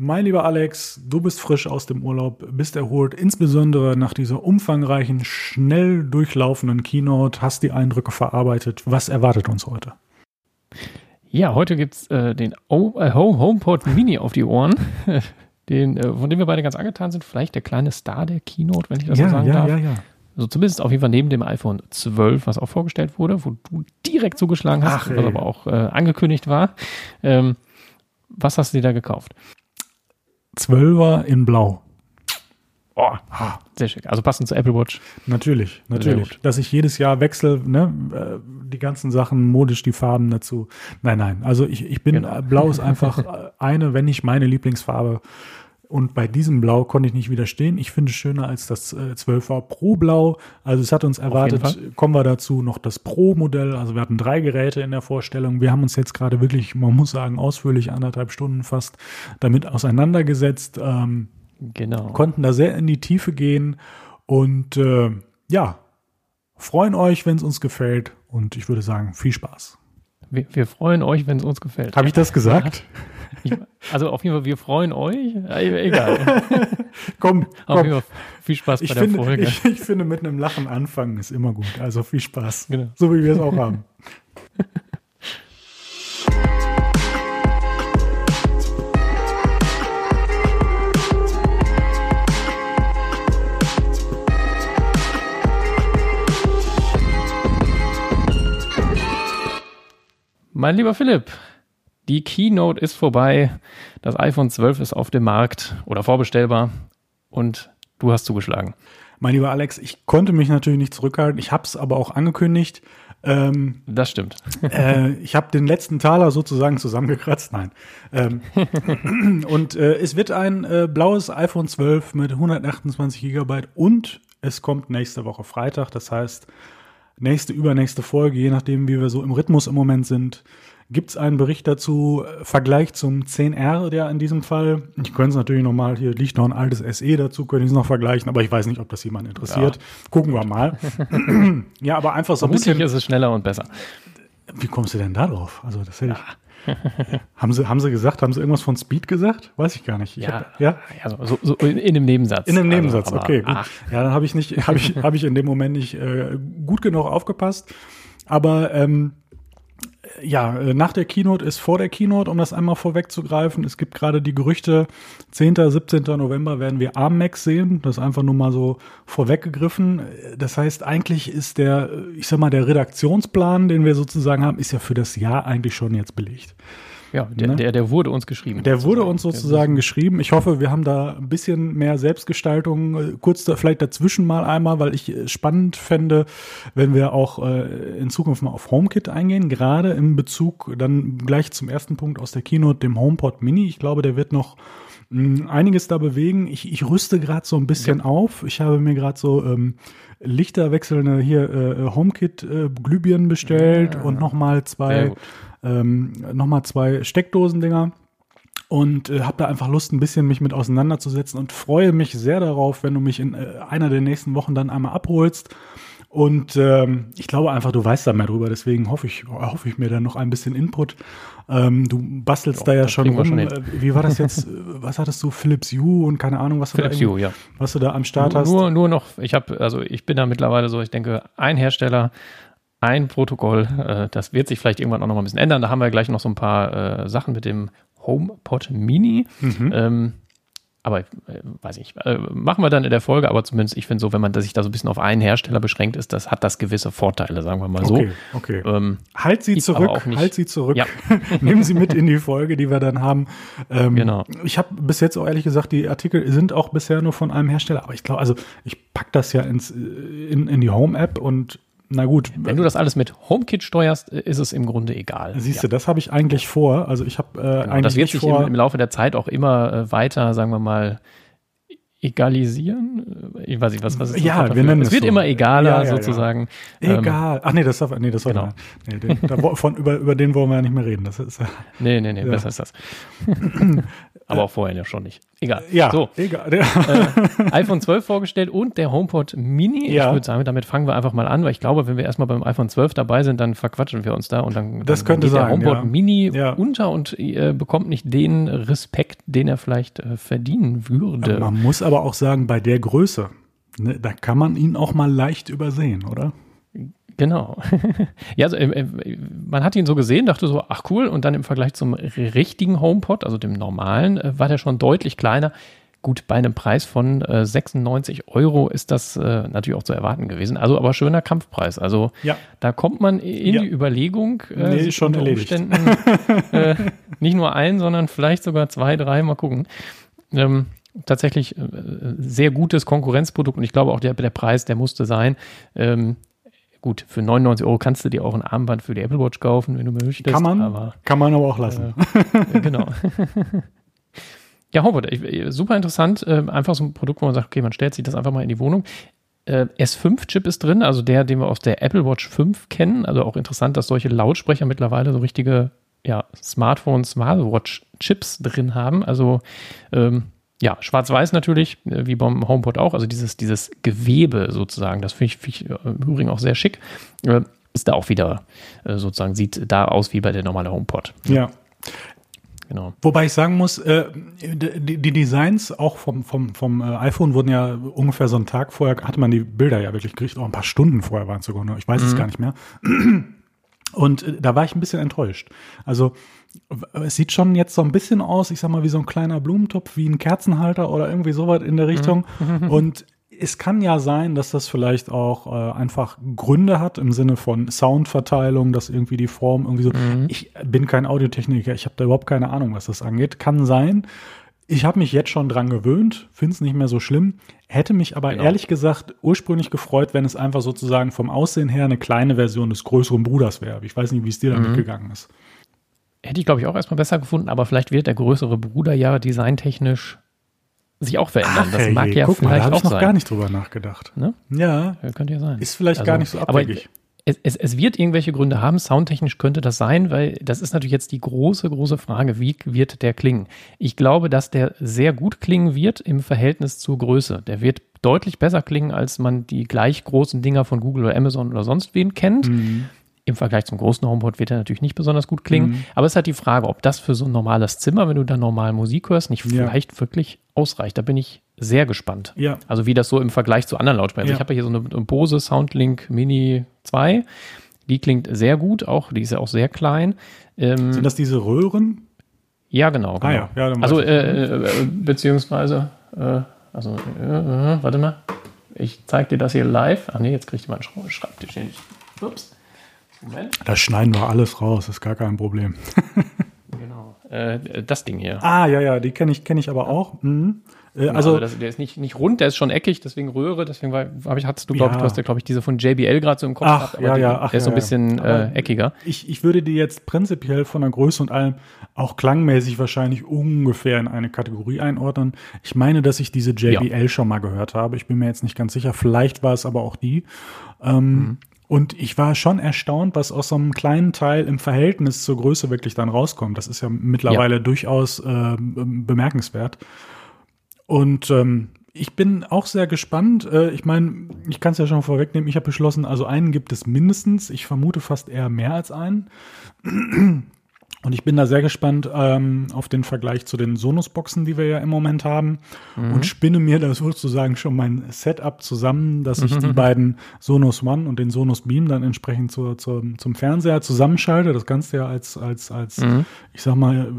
Mein lieber Alex, du bist frisch aus dem Urlaub, bist erholt, insbesondere nach dieser umfangreichen, schnell durchlaufenden Keynote, hast die Eindrücke verarbeitet. Was erwartet uns heute? Ja, heute gibt's äh, den o äh, Home HomePod Mini auf die Ohren, den, äh, von dem wir beide ganz angetan sind. Vielleicht der kleine Star der Keynote, wenn ich das ja, so sagen ja, darf. ja, ja. Also zumindest auf jeden Fall neben dem iPhone 12, was auch vorgestellt wurde, wo du direkt zugeschlagen hast, Ach, was aber auch äh, angekündigt war. Ähm, was hast du dir da gekauft? Zwölfer in Blau. Oh, sehr schick. Also passend zur Apple Watch. Natürlich, natürlich. Dass ich jedes Jahr wechsle, ne, äh, die ganzen Sachen, modisch die Farben dazu. Nein, nein. Also ich, ich bin, Genau. äh, Blau ist einfach äh, eine, wenn nicht meine Lieblingsfarbe. Und bei diesem Blau konnte ich nicht widerstehen. Ich finde es schöner als das äh, 12er Pro Blau. Also es hat uns erwartet, kommen wir dazu, noch das Pro-Modell. Also wir hatten drei Geräte in der Vorstellung. Wir haben uns jetzt gerade wirklich, man muss sagen, ausführlich anderthalb Stunden fast damit auseinandergesetzt. Ähm, Genau. konnten da sehr in die Tiefe gehen und äh, ja, freuen euch, wenn es uns gefällt und ich würde sagen, viel Spaß. Wir, wir freuen euch, wenn es uns gefällt. Habe ich das gesagt? Ich, also auf jeden Fall, wir freuen euch. Egal. Komm, Auf komm. jeden Fall viel Spaß Ich bei der finde, Folge. ich, ich finde, mit einem Lachen anfangen ist immer gut. Also viel Spaß. Genau. So wie wir es auch haben. Mein lieber Philipp, die Keynote ist vorbei. Das iPhone 12 ist auf dem Markt oder vorbestellbar und du hast zugeschlagen. Mein lieber Alex, ich konnte mich natürlich nicht zurückhalten. Ich habe es aber auch angekündigt. Ähm, Das stimmt. äh, ich habe den letzten Taler sozusagen zusammengekratzt. Nein. Ähm, und äh, es wird ein äh, blaues iPhone 12 mit 128 Gigabyte und es kommt nächste Woche Freitag. Das heißt, nächste, übernächste Folge, je nachdem, wie wir so im Rhythmus im Moment sind, gibt es einen Bericht dazu, äh, Vergleich zum 10R, der in diesem Fall, ich könnte es natürlich nochmal, hier liegt noch ein altes SE dazu, könnte ich es noch vergleichen, aber ich weiß nicht, ob das jemand interessiert. Gucken wir mal. ja, aber einfach so ein Vermutlich bisschen. ist es schneller und besser. Wie kommst du denn da drauf? Also, das hätte ich. haben, sie, haben sie gesagt, haben sie irgendwas von Speed gesagt? Weiß ich gar nicht. Ich Ja, hab, ja? ja so, so, in, in dem Nebensatz. In einem Also, Nebensatz, aber, okay. Gut. Ach, Ja, dann habe ich nicht, habe ich, habe ich in dem Moment nicht äh, gut genug aufgepasst. Aber ähm, ja, äh, nach der Keynote ist vor der Keynote, um das einmal vorwegzugreifen. Es gibt gerade die Gerüchte, 10., 17. November werden wir ARM-Max sehen. Das ist einfach nur mal so vorweggegriffen. Das heißt, eigentlich ist der, äh, ich sag mal, der Redaktionsplan, den wir sozusagen haben, ist ja für das Jahr eigentlich schon jetzt belegt. Ja, der, Ne? der, der wurde uns geschrieben. Der wurde uns sozusagen geschrieben. Ich hoffe, wir haben da ein bisschen mehr Selbstgestaltung. äh, Kurz da, vielleicht dazwischen mal einmal, weil ich äh, spannend fände, wenn wir auch äh, in Zukunft mal auf HomeKit eingehen, gerade im Bezug dann gleich zum ersten Punkt aus der Keynote, dem HomePod Mini. Ich glaube, der wird noch mh, einiges da bewegen. Ich, ich rüste gerade so ein bisschen auf. Ich habe mir gerade so ähm, lichterwechselnde hier äh, HomeKit äh, Glühbirnen bestellt und nochmal zwei. Ähm, nochmal zwei Steckdosendinger und äh, habe da einfach Lust, ein bisschen mich mit auseinanderzusetzen und freue mich sehr darauf, wenn du mich in äh, einer der nächsten Wochen dann einmal abholst. Und ähm, ich glaube einfach, du weißt da mehr drüber, deswegen hoffe ich, hoffe ich mir dann noch ein bisschen Input. Ähm, du bastelst Ja, da ja schon rum. schon. Äh, Wie war das jetzt? Was hattest du? Philips Hue und keine Ahnung, was du, Philips da, Hue, ja. was du da am Start hast. Nur, nur noch, ich habe, also ich bin da mittlerweile so, ich denke, ein Hersteller, ein Protokoll, äh, das wird sich vielleicht irgendwann auch noch mal ein bisschen ändern. Da haben wir gleich noch so ein paar äh, Sachen mit dem HomePod Mini. Mhm. Ähm, aber äh, weiß ich, machen wir dann in der Folge, aber zumindest, ich finde so, wenn man sich da so ein bisschen auf einen Hersteller beschränkt ist, das hat das gewisse Vorteile, sagen wir mal so. Okay, okay. Ähm, Halt sie zurück, halt sie zurück. Ja. Nehmen sie mit in die Folge, die wir dann haben. Ähm, Genau. Ich habe bis jetzt auch ehrlich gesagt, die Artikel sind auch bisher nur von einem Hersteller, aber ich glaube, also ich pack das ja ins, in, in die Home-App und na gut. wenn du das alles mit HomeKit steuerst, äh, ist es im Grunde egal. Siehst du, das habe ich eigentlich vor. Also ich habe äh, Genau, eigentlich das wird sich im, im Laufe der Zeit auch immer äh, weiter, sagen wir mal, egalisieren? Ich weiß nicht, was, was ist das Ja, wir nennen es. Es wird so. immer egaler, ja, ja, sozusagen. Ja. Egal. Ach nee, das darf, nee, das soll genau. nee, den, da, von, über, über den wollen wir ja nicht mehr reden. Das ist, nee, nee, nee, besser ist das. Aber auch vorher ja schon nicht. Egal. Ja, so. egal. Äh, iPhone 12 vorgestellt und der HomePod Mini. Ja. Ich würde sagen, damit fangen wir einfach mal an, weil ich glaube, wenn wir erstmal beim iPhone 12 dabei sind, dann verquatschen wir uns da und dann, das dann könnte geht sein, der HomePod ja. Mini unter und äh, bekommt nicht den Respekt, den er vielleicht äh, verdienen würde. Man muss aber auch sagen, bei der Größe, ne, da kann man ihn auch mal leicht übersehen, oder? Genau. ja, also, äh, äh, man hat ihn so gesehen, dachte so, ach cool, und dann im Vergleich zum richtigen HomePod, also dem normalen, äh, war der schon deutlich kleiner. Gut, bei einem Preis von äh, 96 Euro ist das äh, natürlich auch zu erwarten gewesen. Also aber schöner Kampfpreis. Also Ja. da kommt man in Ja. die Überlegung, äh, Nee, schon unter erledigt. Umständen äh, nicht nur ein, sondern vielleicht sogar zwei, drei, mal gucken. Ähm, tatsächlich äh, sehr gutes Konkurrenzprodukt und ich glaube auch der, der Preis, der musste sein. Ähm, gut, für 99 Euro kannst du dir auch ein Armband für die Apple Watch kaufen, wenn du möchtest. Kann man, Aber kann man aber auch lassen. äh, genau. ja, HomePod, ich- super interessant. Äh, einfach so ein Produkt, wo man sagt, okay, man stellt sich das einfach mal in die Wohnung. Äh, S5-Chip ist drin, also der, den wir aus der Apple Watch 5 kennen. Also auch interessant, dass solche Lautsprecher mittlerweile so richtige ja, Smartphone, Smartwatch-Chips drin haben. Also ähm, ja, schwarz-weiß natürlich, äh, wie beim HomePod auch. Also dieses, dieses Gewebe sozusagen, das finde ich, find ich äh, im Übrigen auch sehr schick. Äh, ist da auch wieder sozusagen, sieht da aus wie bei der normale HomePod. Ja. Genau. Wobei ich sagen muss, die, Designs auch vom, vom, vom iPhone wurden ja ungefähr so einen Tag vorher, hatte man die Bilder ja wirklich gekriegt, auch ein paar Stunden vorher waren es sogar nur, ich weiß es gar nicht mehr. Und da war ich ein bisschen enttäuscht. Also es sieht schon jetzt so ein bisschen aus, ich sag mal, wie so ein kleiner Blumentopf, wie ein Kerzenhalter oder irgendwie sowas in der Richtung. Und es kann ja sein, dass das vielleicht auch äh, einfach Gründe hat im Sinne von Soundverteilung, dass irgendwie die Form irgendwie so. Ich bin kein Audiotechniker, ich habe da überhaupt keine Ahnung, was das angeht. Kann sein. Ich habe mich jetzt schon dran gewöhnt, finde es nicht mehr so schlimm. Hätte mich aber Genau. ehrlich gesagt ursprünglich gefreut, wenn es einfach sozusagen vom Aussehen her eine kleine Version des größeren Bruders wäre. Ich weiß nicht, wie es dir Mhm. damit gegangen ist. Hätte ich, glaube ich, auch erstmal besser gefunden, aber vielleicht wird der größere Bruder ja designtechnisch sich auch verändern. das herrje, mag ja guck mal, da vielleicht habe auch ich noch sein. gar nicht drüber nachgedacht. Ne? Ja, Ja, Könnte ja sein. ist vielleicht Also, gar nicht so abwegig. es, es, es wird irgendwelche Gründe haben. Soundtechnisch könnte das sein, weil das ist natürlich jetzt die große, große Frage. Wie wird der klingen? Ich glaube, dass der sehr gut klingen wird im Verhältnis zur Größe. Der wird deutlich besser klingen, als man die gleich großen Dinger von Google oder Amazon oder sonst wen kennt. Mhm. Im Vergleich zum großen HomePod wird er natürlich nicht besonders gut klingen. Mhm. Aber es ist halt die Frage, ob das für so ein normales Zimmer, wenn du da normal Musik hörst, nicht Ja. vielleicht wirklich ausreicht. Da bin ich sehr gespannt. Ja. Also wie das so im Vergleich zu anderen Lautsprechern. Also Ja. ich habe ja hier so eine, eine Bose Soundlink Mini 2. Die klingt sehr gut, auch die ist ja auch sehr klein. Ähm, Sind das diese Röhren? ja, genau. genau. Ah ja, ja, dann also ich. äh, äh, beziehungsweise, äh, also äh, äh, warte mal, ich zeige dir das hier live. Ach nee, jetzt kriegt meinen Schra- Schreibtisch. Ups. Moment. Da schneiden wir alles raus, ist gar kein Problem. Genau. Äh, das Ding hier. Ah, ja, ja, die kenne ich, kenne ich aber auch. Mhm. Äh, also, das, der ist nicht, nicht rund, der ist schon eckig, deswegen Röhre, deswegen war, ich, hattest du, glaube ich, Ja. du hast ja, glaube ich, diese von JBL gerade so im Kopf Ach, ja, die, ja, ach, der ist so ein bisschen äh, eckiger. ich, ich würde die jetzt prinzipiell von der Größe und allem auch klangmäßig wahrscheinlich ungefähr in eine Kategorie einordnen. Ich meine, dass ich diese JBL schon mal gehört habe. Ich bin mir jetzt nicht ganz sicher. Vielleicht war es aber auch die. Ähm, Und ich war schon erstaunt, was aus so einem kleinen Teil im Verhältnis zur Größe wirklich dann rauskommt. Das ist ja mittlerweile durchaus ähm, bemerkenswert. Und ähm, ich bin auch sehr gespannt. Äh, ich meine, ich kann es ja schon vorwegnehmen. Ich habe beschlossen, also einen gibt es mindestens. Ich vermute fast eher mehr als einen. Und ich bin da sehr gespannt ähm, auf den Vergleich zu den Sonos-Boxen, die wir ja im Moment haben. Und spinne mir da sozusagen schon mein Setup zusammen, dass ich die beiden Sonos One und den Sonos Beam dann entsprechend zur, zur, zum Fernseher zusammenschalte. Das Ganze ja als, als, als ich sag mal,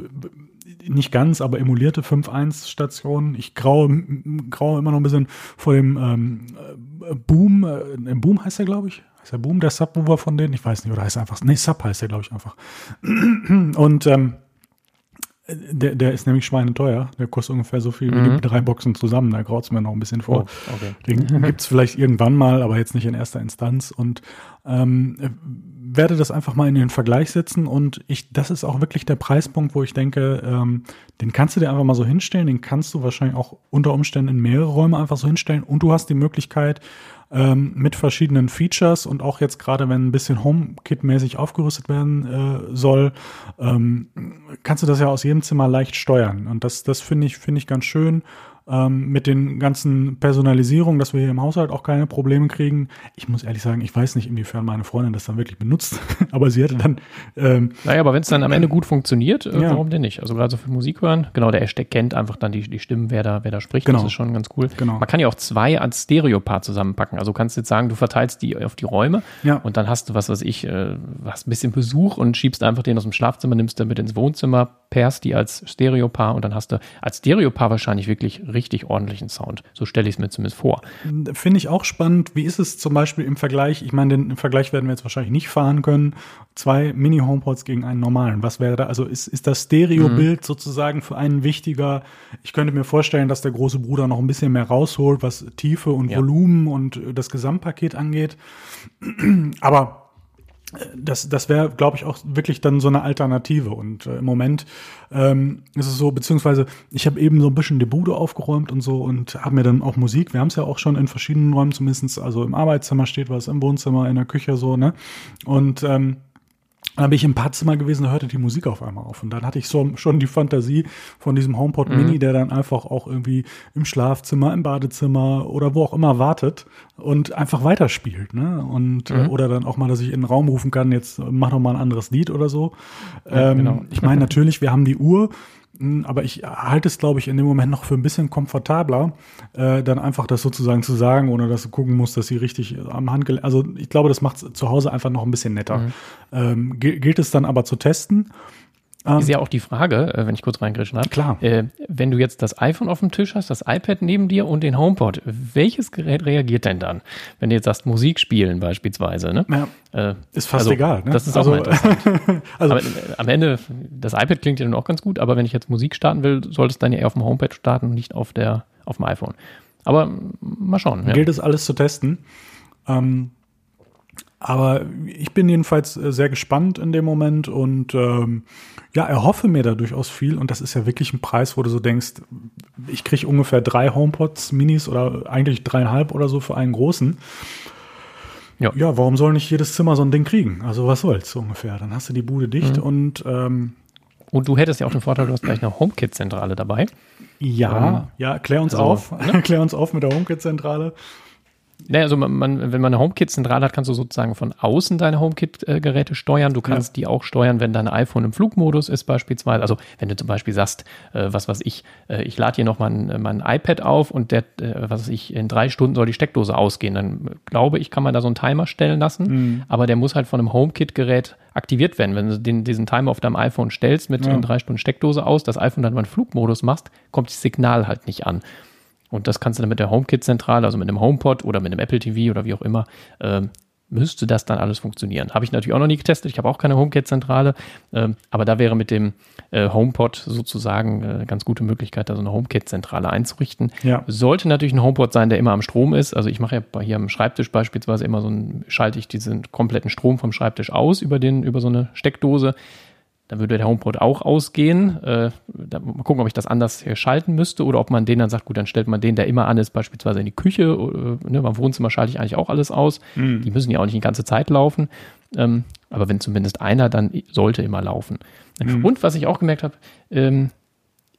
nicht ganz, aber emulierte 5.1-Station. Ich graue, graue immer noch ein bisschen vor dem ähm, äh, Boom. Äh, Boom heißt der, glaube ich. Heißt der Boom der Subwoofer von denen? Ich weiß nicht, oder heißt er einfach. Nee, Sub heißt der, glaube ich, einfach. Und ähm, der, der ist nämlich schweineteuer. Der kostet ungefähr so viel wie die drei Boxen zusammen. Da graut es mir noch ein bisschen vor. Oh, okay. Den gibt's vielleicht irgendwann mal, aber jetzt nicht in erster Instanz. Und Ähm, werde das einfach mal in den Vergleich setzen und ich, das ist auch wirklich der Preispunkt, wo ich denke, ähm, den kannst du dir einfach mal so hinstellen, den kannst du wahrscheinlich auch unter Umständen in mehrere Räume einfach so hinstellen und du hast die Möglichkeit, ähm, mit verschiedenen Features und auch jetzt gerade, wenn ein bisschen HomeKit-mäßig aufgerüstet werden äh, soll, ähm, kannst du das ja aus jedem Zimmer leicht steuern. Und das, das finde ich, finde ich ganz schön ähm, mit den ganzen Personalisierungen, dass wir hier im Haushalt auch keine Probleme kriegen. Ich muss ehrlich sagen, ich weiß nicht, inwiefern meine Freundin das dann wirklich benutzt, aber sie hätte dann. Ähm, naja, aber wenn es dann am Ende gut funktioniert, äh, ja. warum denn nicht? Also gerade so für Musik hören, genau, der Hashtag kennt einfach dann die, die Stimmen, wer da, wer da spricht. Genau. Das ist schon ganz cool. Genau. Man kann ja auch zwei als Stereopaar zusammenpacken. Also du kannst jetzt sagen, du verteilst die auf die Räume ja. und dann hast du, was weiß ich, äh, hast ein bisschen Besuch und schiebst einfach den aus dem Schlafzimmer, nimmst du mit ins Wohnzimmer, pairst die als Stereopaar und dann hast du als Stereopaar wahrscheinlich wirklich richtig ordentlichen Sound. So stelle ich es mir zumindest vor. Finde ich auch spannend. Wie ist es zum Beispiel im Vergleich? Ich meine, den Vergleich werden wir jetzt wahrscheinlich nicht fahren können. Zwei Mini-Homepods gegen einen normalen. Was wäre da? Also ist, ist das Stereo-Bild mhm. sozusagen für einen wichtiger? Ich könnte mir vorstellen, dass der große Bruder noch ein bisschen mehr rausholt, was Tiefe und ja. Volumen und das Gesamtpaket angeht. Aber das, das wäre, glaube ich, auch wirklich dann so eine Alternative. Und äh, im Moment ähm, ist es so, beziehungsweise ich habe eben so ein bisschen die Bude aufgeräumt und so und habe mir dann auch Musik, wir haben es ja auch schon in verschiedenen Räumen zumindestens also im Arbeitszimmer steht was, im Wohnzimmer, in der Küche so, ne? Und ähm, dann bin ich im Badzimmer gewesen, da hörte die Musik auf einmal auf. Und dann hatte ich so, schon die Fantasie von diesem HomePod mhm. Mini, der dann einfach auch irgendwie im Schlafzimmer, im Badezimmer oder wo auch immer wartet und einfach weiterspielt. Ne? Und mhm. oder dann auch mal, dass ich in den Raum rufen kann, jetzt mach noch mal ein anderes Lied oder so. Ja, ähm, genau. Ich meine, natürlich, wir haben die Uhr, aber ich halte es, glaube ich, in dem Moment noch für ein bisschen komfortabler, äh, dann einfach das sozusagen zu sagen, ohne dass du gucken musst, dass sie richtig am Handgelenk. Also ich glaube, das macht zu Hause einfach noch ein bisschen netter. Mhm. Ähm, gilt es dann aber zu testen ähm, ist ja auch die Frage, äh, wenn ich kurz reingrätschen darf. Klar. Äh, wenn du jetzt das iPhone auf dem Tisch hast, das iPad neben dir und den HomePod, welches Gerät reagiert denn dann? Wenn du jetzt sagst, Musik spielen beispielsweise, ne? Ja, äh, ist fast also, egal, ne? Das ist also, auch mal interessant. also, aber, äh, am Ende, das iPad klingt ja dann auch ganz gut, aber wenn ich jetzt Musik starten will, sollte es dann ja eher auf dem HomePad starten und nicht auf der, auf dem iPhone. Aber mal schauen. Ja. Gilt es alles zu testen. Ähm, aber ich bin jedenfalls äh, sehr gespannt in dem Moment und ähm, ja, erhoffe mir da durchaus viel. Und das ist ja wirklich ein Preis, wo du so denkst, ich kriege ungefähr drei HomePods Minis oder eigentlich dreieinhalb oder so für einen großen. Ja. ja, warum soll nicht jedes Zimmer so ein Ding kriegen? Also was soll's so ungefähr? Dann hast du die Bude dicht mhm. und ähm, und du hättest ja auch den Vorteil, du hast gleich eine HomeKit-Zentrale dabei. Ja, ähm, ja, klär uns also, auf. Ne? klär uns auf mit der HomeKit-Zentrale. Naja, also man, man, wenn man eine HomeKit-Zentrale hat, kannst du sozusagen von außen deine HomeKit-Geräte steuern. Du kannst ja. die auch steuern, wenn dein iPhone im Flugmodus ist beispielsweise. Also wenn du zum Beispiel sagst, äh, was weiß ich, äh, ich lade hier noch mein, mein iPad auf und der, äh, was weiß ich, in drei Stunden soll die Steckdose ausgehen. Dann glaube ich, kann man da so einen Timer stellen lassen. Mhm. Aber der muss halt von einem HomeKit-Gerät aktiviert werden. Wenn du den, diesen Timer auf deinem iPhone stellst mit ja. in drei Stunden Steckdose aus, das iPhone dann mal in Flugmodus machst, kommt das Signal halt nicht an. Und das kannst du dann mit der HomeKit-Zentrale, also mit einem HomePod oder mit einem Apple TV oder wie auch immer, äh, müsste das dann alles funktionieren. Habe ich natürlich auch noch nie getestet. Ich habe auch keine HomeKit-Zentrale, äh, aber da wäre mit dem äh, HomePod sozusagen eine äh, ganz gute Möglichkeit, da so eine HomeKit-Zentrale einzurichten. Ja. Sollte natürlich ein HomePod sein, der immer am Strom ist. Also ich mache ja hier am Schreibtisch beispielsweise immer so ein, schalte ich diesen kompletten Strom vom Schreibtisch aus über den, über so eine Steckdose dann würde der HomePod auch ausgehen. Äh, da, mal gucken, ob ich das anders hier schalten müsste oder ob man den dann sagt, gut, dann stellt man den, der immer an ist, beispielsweise in die Küche. Äh, ne, beim Wohnzimmer schalte ich eigentlich auch alles aus. Mhm. Die müssen ja auch nicht die ganze Zeit laufen. Ähm, aber wenn zumindest einer, dann sollte immer laufen. Mhm. Und was ich auch gemerkt habe, ähm,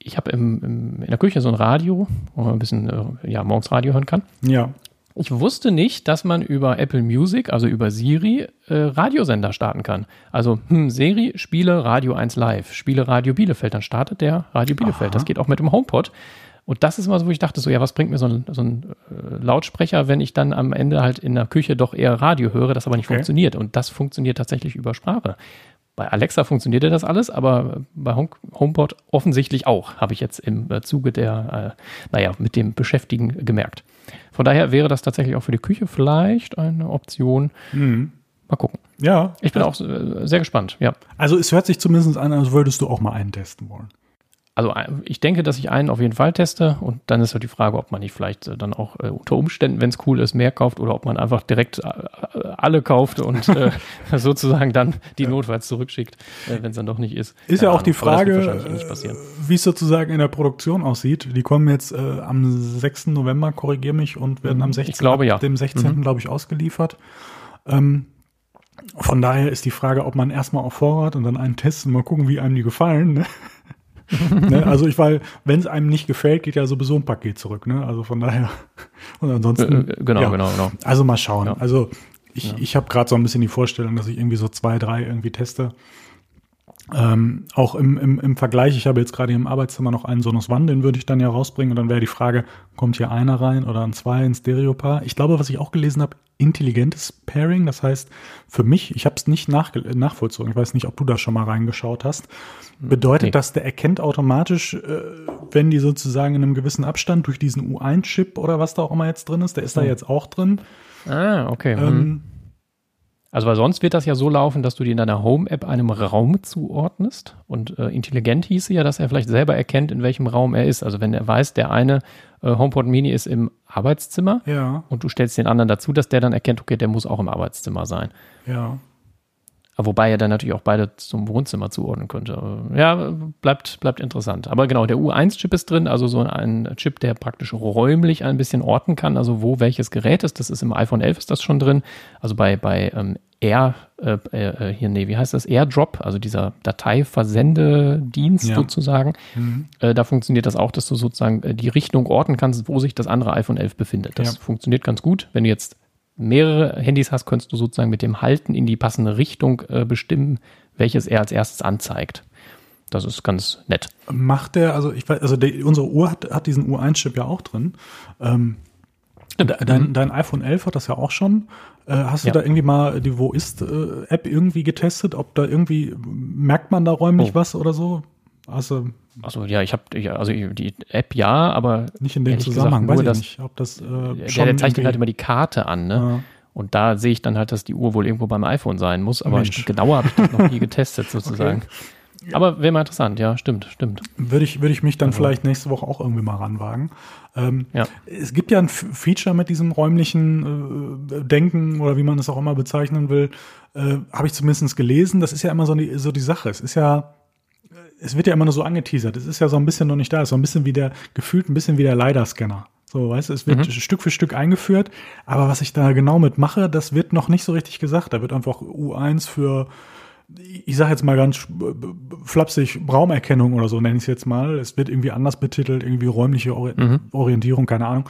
ich habe in der Küche so ein Radio, wo man ein bisschen äh, ja, morgens Radio hören kann. Ja. Ich wusste nicht, dass man über Apple Music, also über Siri, äh, Radiosender starten kann. Also, hm, Siri, spiele Radio 1 Live, spiele Radio Bielefeld, dann startet der Radio Bielefeld. Aha. Das geht auch mit dem HomePod. Und das ist immer so, wo ich dachte, so, ja, was bringt mir so ein, so ein äh, Lautsprecher, wenn ich dann am Ende halt in der Küche doch eher Radio höre, das aber nicht okay. funktioniert. Und das funktioniert tatsächlich über Sprache. Bei Alexa funktionierte das alles, aber bei Home, HomePod offensichtlich auch, habe ich jetzt im äh, Zuge der, äh, naja, mit dem Beschäftigen gemerkt. Von daher wäre das tatsächlich auch für die Küche vielleicht eine Option. Mhm. Mal gucken. Ja. Ich bin auch äh, sehr gespannt, ja. Also es hört sich zumindest an, als würdest du auch mal einen testen wollen. Also ich denke, dass ich einen auf jeden Fall teste und dann ist halt die Frage, ob man nicht vielleicht äh, dann auch äh, unter Umständen, wenn es cool ist, mehr kauft oder ob man einfach direkt äh, alle kauft und äh, sozusagen dann die notfalls zurückschickt, äh, wenn es dann doch nicht ist. Ist ja, auch die Frage, wie es sozusagen in der Produktion aussieht. Die kommen jetzt äh, am 6. November, korrigiere mich, und werden am 16. Ich glaube, ja. dem 16. Mhm. glaube ich ausgeliefert. Ähm, von daher ist die Frage, ob man erstmal auf Vorrat und dann einen testen, mal gucken, wie einem die gefallen. Ne? ne? Also ich weil, wenn es einem nicht gefällt, geht ja sowieso ein Paket zurück. Ne? Also von daher. Und ansonsten. Äh, genau, ja. genau, genau. Also mal schauen. Ja. Also ich, ja. ich habe gerade so ein bisschen die Vorstellung, dass ich irgendwie so zwei, drei irgendwie teste. Ähm, auch im, im, im Vergleich, ich habe jetzt gerade im Arbeitszimmer noch einen Sonos One, den würde ich dann ja rausbringen und dann wäre die Frage, kommt hier einer rein oder ein zwei, ein Stereopaar? Ich glaube, was ich auch gelesen habe, intelligentes Pairing, das heißt für mich, ich habe es nicht nach, nachvollzogen, ich weiß nicht, ob du da schon mal reingeschaut hast, bedeutet nee. das, der erkennt automatisch, äh, wenn die sozusagen in einem gewissen Abstand durch diesen U1-Chip oder was da auch immer jetzt drin ist, der ist oh. da jetzt auch drin. Ah, okay. Ähm, hm. Also weil sonst wird das ja so laufen, dass du die in deiner Home-App einem Raum zuordnest. Und äh, intelligent hieße ja, dass er vielleicht selber erkennt, in welchem Raum er ist. Also wenn er weiß, der eine äh, HomePod Mini ist im Arbeitszimmer ja. und du stellst den anderen dazu, dass der dann erkennt, okay, der muss auch im Arbeitszimmer sein. Ja. Wobei er dann natürlich auch beide zum Wohnzimmer zuordnen könnte. Ja, bleibt, bleibt interessant. Aber genau, der U1-Chip ist drin, also so ein Chip, der praktisch räumlich ein bisschen orten kann, also wo welches Gerät ist. Das ist im iPhone 11 ist das schon drin. Also bei, bei ähm, Air, äh, äh, hier, nee, wie heißt das? AirDrop, also dieser Dateiversendedienst ja. sozusagen. Mhm. Äh, da funktioniert das auch, dass du sozusagen äh, die Richtung orten kannst, wo sich das andere iPhone 11 befindet. Das ja. funktioniert ganz gut. Wenn du jetzt mehrere Handys hast, könntest du sozusagen mit dem Halten in die passende Richtung äh, bestimmen, welches er als erstes anzeigt. Das ist ganz nett. Macht der, also ich weiß, also die, unsere Uhr hat, hat diesen U1-Chip ja auch drin. Ähm, dein, mhm. dein iPhone 11 hat das ja auch schon. Äh, hast ja. du da irgendwie mal die Wo ist äh, irgendwie getestet? Ob da irgendwie merkt man da räumlich oh. was oder so? Also, Achso, ja, ich habe also die App ja, aber nicht in dem Zusammenhang, gesagt, weiß ich nicht, ob das äh, der, der zeichnet halt immer die Karte an, ne? Ja. Und da sehe ich dann halt, dass die Uhr wohl irgendwo beim iPhone sein muss, aber Mensch. genauer habe ich das noch nie getestet sozusagen. Okay. Aber wäre mal interessant, ja, stimmt, stimmt. Würde ich, würde ich mich dann also. vielleicht nächste Woche auch irgendwie mal ranwagen. Ähm, ja. Es gibt ja ein Feature mit diesem räumlichen äh, Denken oder wie man es auch immer bezeichnen will, äh, habe ich zumindest gelesen. Das ist ja immer so die, so die Sache. Es ist ja, es wird ja immer nur so angeteasert. Es ist ja so ein bisschen noch nicht da. Es ist so ein bisschen wie der, gefühlt ein bisschen wie der LiDAR-Scanner. So, weißt du, es wird mhm. Stück für Stück eingeführt. Aber was ich da genau mit mache, das wird noch nicht so richtig gesagt. Da wird einfach U1 für, ich sage jetzt mal ganz flapsig, Raumerkennung oder so nenne ich es jetzt mal. Es wird irgendwie anders betitelt, irgendwie räumliche mhm. Orientierung, keine Ahnung.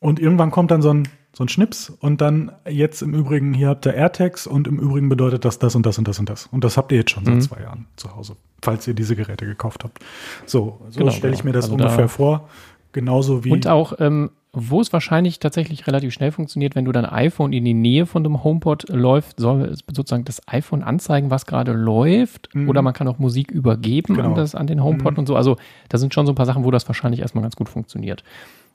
Und irgendwann kommt dann so ein so ein Schnips und dann jetzt im Übrigen, hier habt ihr AirTags und im Übrigen bedeutet das das und das und das und das. Und das habt ihr jetzt schon seit mhm. zwei Jahren zu Hause, falls ihr diese Geräte gekauft habt. So, so genau, stelle ich mir das also ungefähr da vor. Genauso wie. Und auch, ähm, wo es wahrscheinlich tatsächlich relativ schnell funktioniert, wenn du dein iPhone in die Nähe von dem HomePod läuft, soll sozusagen das iPhone anzeigen, was gerade läuft. Mhm. Oder man kann auch Musik übergeben genau. an, das, an den HomePod mhm. und so. Also da sind schon so ein paar Sachen, wo das wahrscheinlich erstmal ganz gut funktioniert.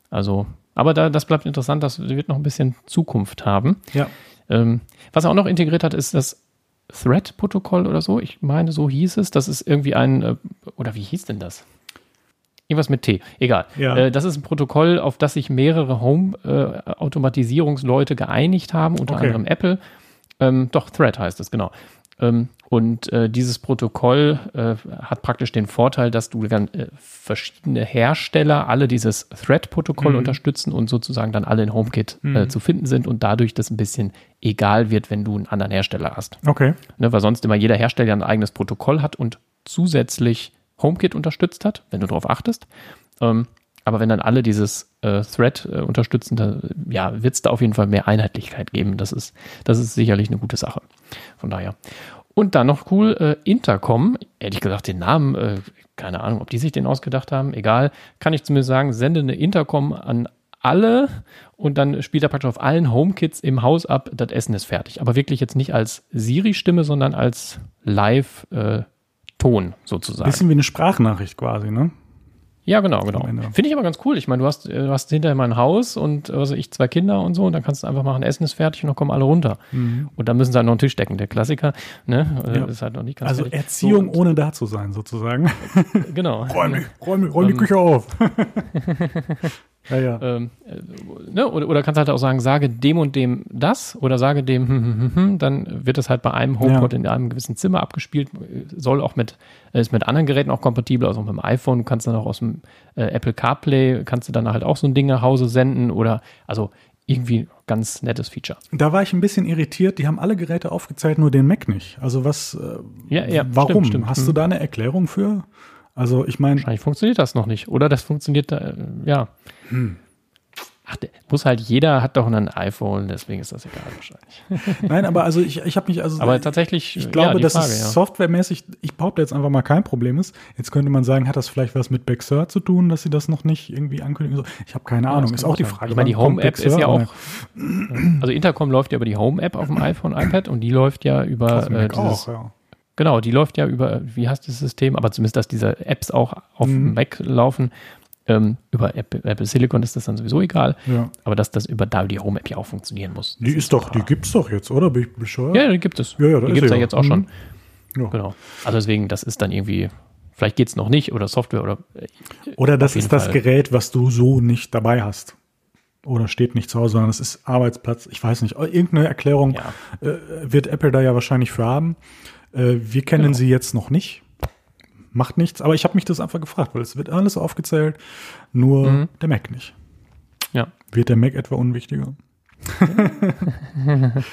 Also aber da, das bleibt interessant, das wird noch ein bisschen Zukunft haben. Ja. Ähm, was er auch noch integriert hat, ist das Thread-Protokoll oder so. Ich meine, so hieß es. Das ist irgendwie ein, äh, oder wie hieß denn das? Irgendwas mit T, egal. Ja. Äh, das ist ein Protokoll, auf das sich mehrere Home-Automatisierungsleute äh, geeinigt haben, unter okay. anderem Apple. Ähm, doch, Thread heißt es, genau. Ähm, und äh, dieses Protokoll äh, hat praktisch den Vorteil, dass du dann äh, verschiedene Hersteller alle dieses Thread-Protokoll mhm. unterstützen und sozusagen dann alle in HomeKit mhm. zu finden sind und dadurch das ein bisschen egal wird, wenn du einen anderen Hersteller hast. Okay. Ne, weil sonst immer jeder Hersteller ein eigenes Protokoll hat und zusätzlich HomeKit unterstützt hat, wenn du darauf achtest. Ähm, aber wenn dann alle dieses äh, Thread äh, unterstützen, dann ja, wird es da auf jeden Fall mehr Einheitlichkeit geben. Das ist, das ist sicherlich eine gute Sache. Von daher. Und dann noch cool, äh, Intercom, ehrlich gesagt, den Namen, äh, keine Ahnung, ob die sich den ausgedacht haben, egal, kann ich zumindest sagen, sende eine Intercom an alle und dann spielt er praktisch auf allen HomeKits im Haus ab, das Essen ist fertig. Aber wirklich jetzt nicht als Siri-Stimme, sondern als Live-Ton äh, sozusagen. Bisschen wie eine Sprachnachricht quasi, ne? Ja, genau, genau. Finde ich aber ganz cool. Ich meine, du hast, du hast hinterher mein Haus und also ich zwei Kinder und so, und dann kannst du einfach machen, Essen ist fertig und dann kommen alle runter. Mhm. Und dann müssen sie halt noch einen Tisch decken. Der Klassiker, ne? Ja. ist halt noch nicht ganz Also fertig. Erziehung so, ohne da zu sein, sozusagen. Genau. räum, räum, räum die Küche auf. Ja, ja. Ähm, äh, ne? oder, oder kannst halt auch sagen, sage dem und dem das oder sage dem, hm, hm, hm, hm dann wird das halt bei einem HomePod ja. in einem gewissen Zimmer abgespielt, soll auch mit, ist mit anderen Geräten auch kompatibel, also mit dem iPhone, du kannst dann auch aus dem äh, Apple CarPlay, kannst du dann halt auch so ein Ding nach Hause senden oder, also irgendwie ganz nettes Feature. Da war ich ein bisschen irritiert, die haben alle Geräte aufgezeigt, nur den Mac nicht. Also was, äh, ja, ja, warum? Stimmt, stimmt. Hast du hm. da eine Erklärung für? Also ich meine. Wahrscheinlich funktioniert das noch nicht. Oder das funktioniert, äh, ja. Hm. Ach, muss halt jeder hat doch ein iPhone, deswegen ist das egal wahrscheinlich. Nein, aber also ich, ich habe mich also. Aber tatsächlich. Ich glaube, ja, dass Frage, es ja. softwaremäßig, ich behaupte jetzt einfach mal kein Problem ist. Jetzt könnte man sagen, hat das vielleicht was mit Big Sur zu tun, dass sie das noch nicht irgendwie ankündigen? Ich habe keine ja, Ahnung. Ist auch die Frage. Ich meine, die Home-App ist ja auch. Also Intercom läuft ja über die Home-App auf dem iPhone, iPad und die läuft ja über äh, dieses, auch, ja. Genau, die läuft ja über, wie heißt das System, aber zumindest, dass diese Apps auch auf mhm. dem Mac laufen. Ähm, über Apple, Apple, Silicon ist das dann sowieso egal. Ja. Aber dass das über die Home App ja auch funktionieren muss. Die ist doch, die gibt es doch jetzt, oder? Bin ich bescheuert? Ja, die gibt es. Ja, ja, die gibt es ja, jetzt auch schon. Mhm. Ja. Genau. Also deswegen, das ist dann irgendwie, vielleicht geht es noch nicht oder Software oder. Äh, oder das ist das Gerät, was du so nicht dabei hast. Oder steht nicht zu Hause, sondern es ist Arbeitsplatz. Ich weiß nicht. Irgendeine Erklärung ja. äh, wird Apple da ja wahrscheinlich für haben. Äh, wir kennen genau. sie jetzt noch nicht. Macht nichts, aber ich habe mich das einfach gefragt, weil es wird alles aufgezählt, nur mhm. der Mac nicht. Ja. Wird der Mac etwa unwichtiger?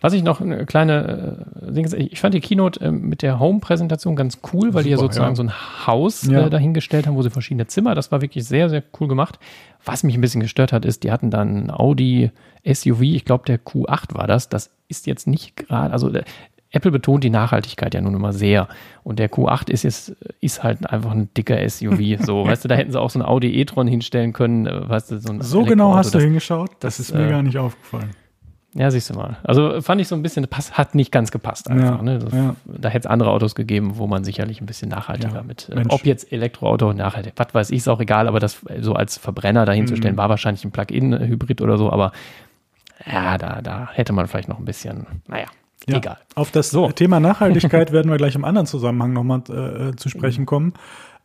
Was ich noch eine kleine äh, ich fand die Keynote äh, mit der Home-Präsentation ganz cool, weil Super, die ja sozusagen ja. so ein Haus ja. äh, dahingestellt haben, wo sie verschiedene Zimmer, das war wirklich sehr, sehr cool gemacht. Was mich ein bisschen gestört hat, ist, die hatten dann Audi SUV, ich glaube der Q8 war das, das ist jetzt nicht gerade, also äh, Apple betont die Nachhaltigkeit ja nun immer sehr. Und der Q8 ist jetzt, ist halt einfach ein dicker SUV. So, weißt du, da hätten sie auch so ein Audi e-tron hinstellen können, äh, weißt du, so ein So genau hast du hingeschaut? Das, das ist mir äh, gar nicht aufgefallen. Ja, siehst du mal. Also fand ich so ein bisschen, pass, hat nicht ganz gepasst einfach. Ja, ne? das, ja. Da hätte es andere Autos gegeben, wo man sicherlich ein bisschen nachhaltiger ja, mit, äh, ob jetzt Elektroauto nachhaltig, was weiß ich, ist auch egal, aber das so als Verbrenner dahinzustellen, mhm. war wahrscheinlich ein Plug-in-Hybrid oder so, aber ja, da, da hätte man vielleicht noch ein bisschen, naja, ja, Egal. Auf das so. Thema Nachhaltigkeit werden wir gleich im anderen Zusammenhang nochmal äh, zu sprechen kommen.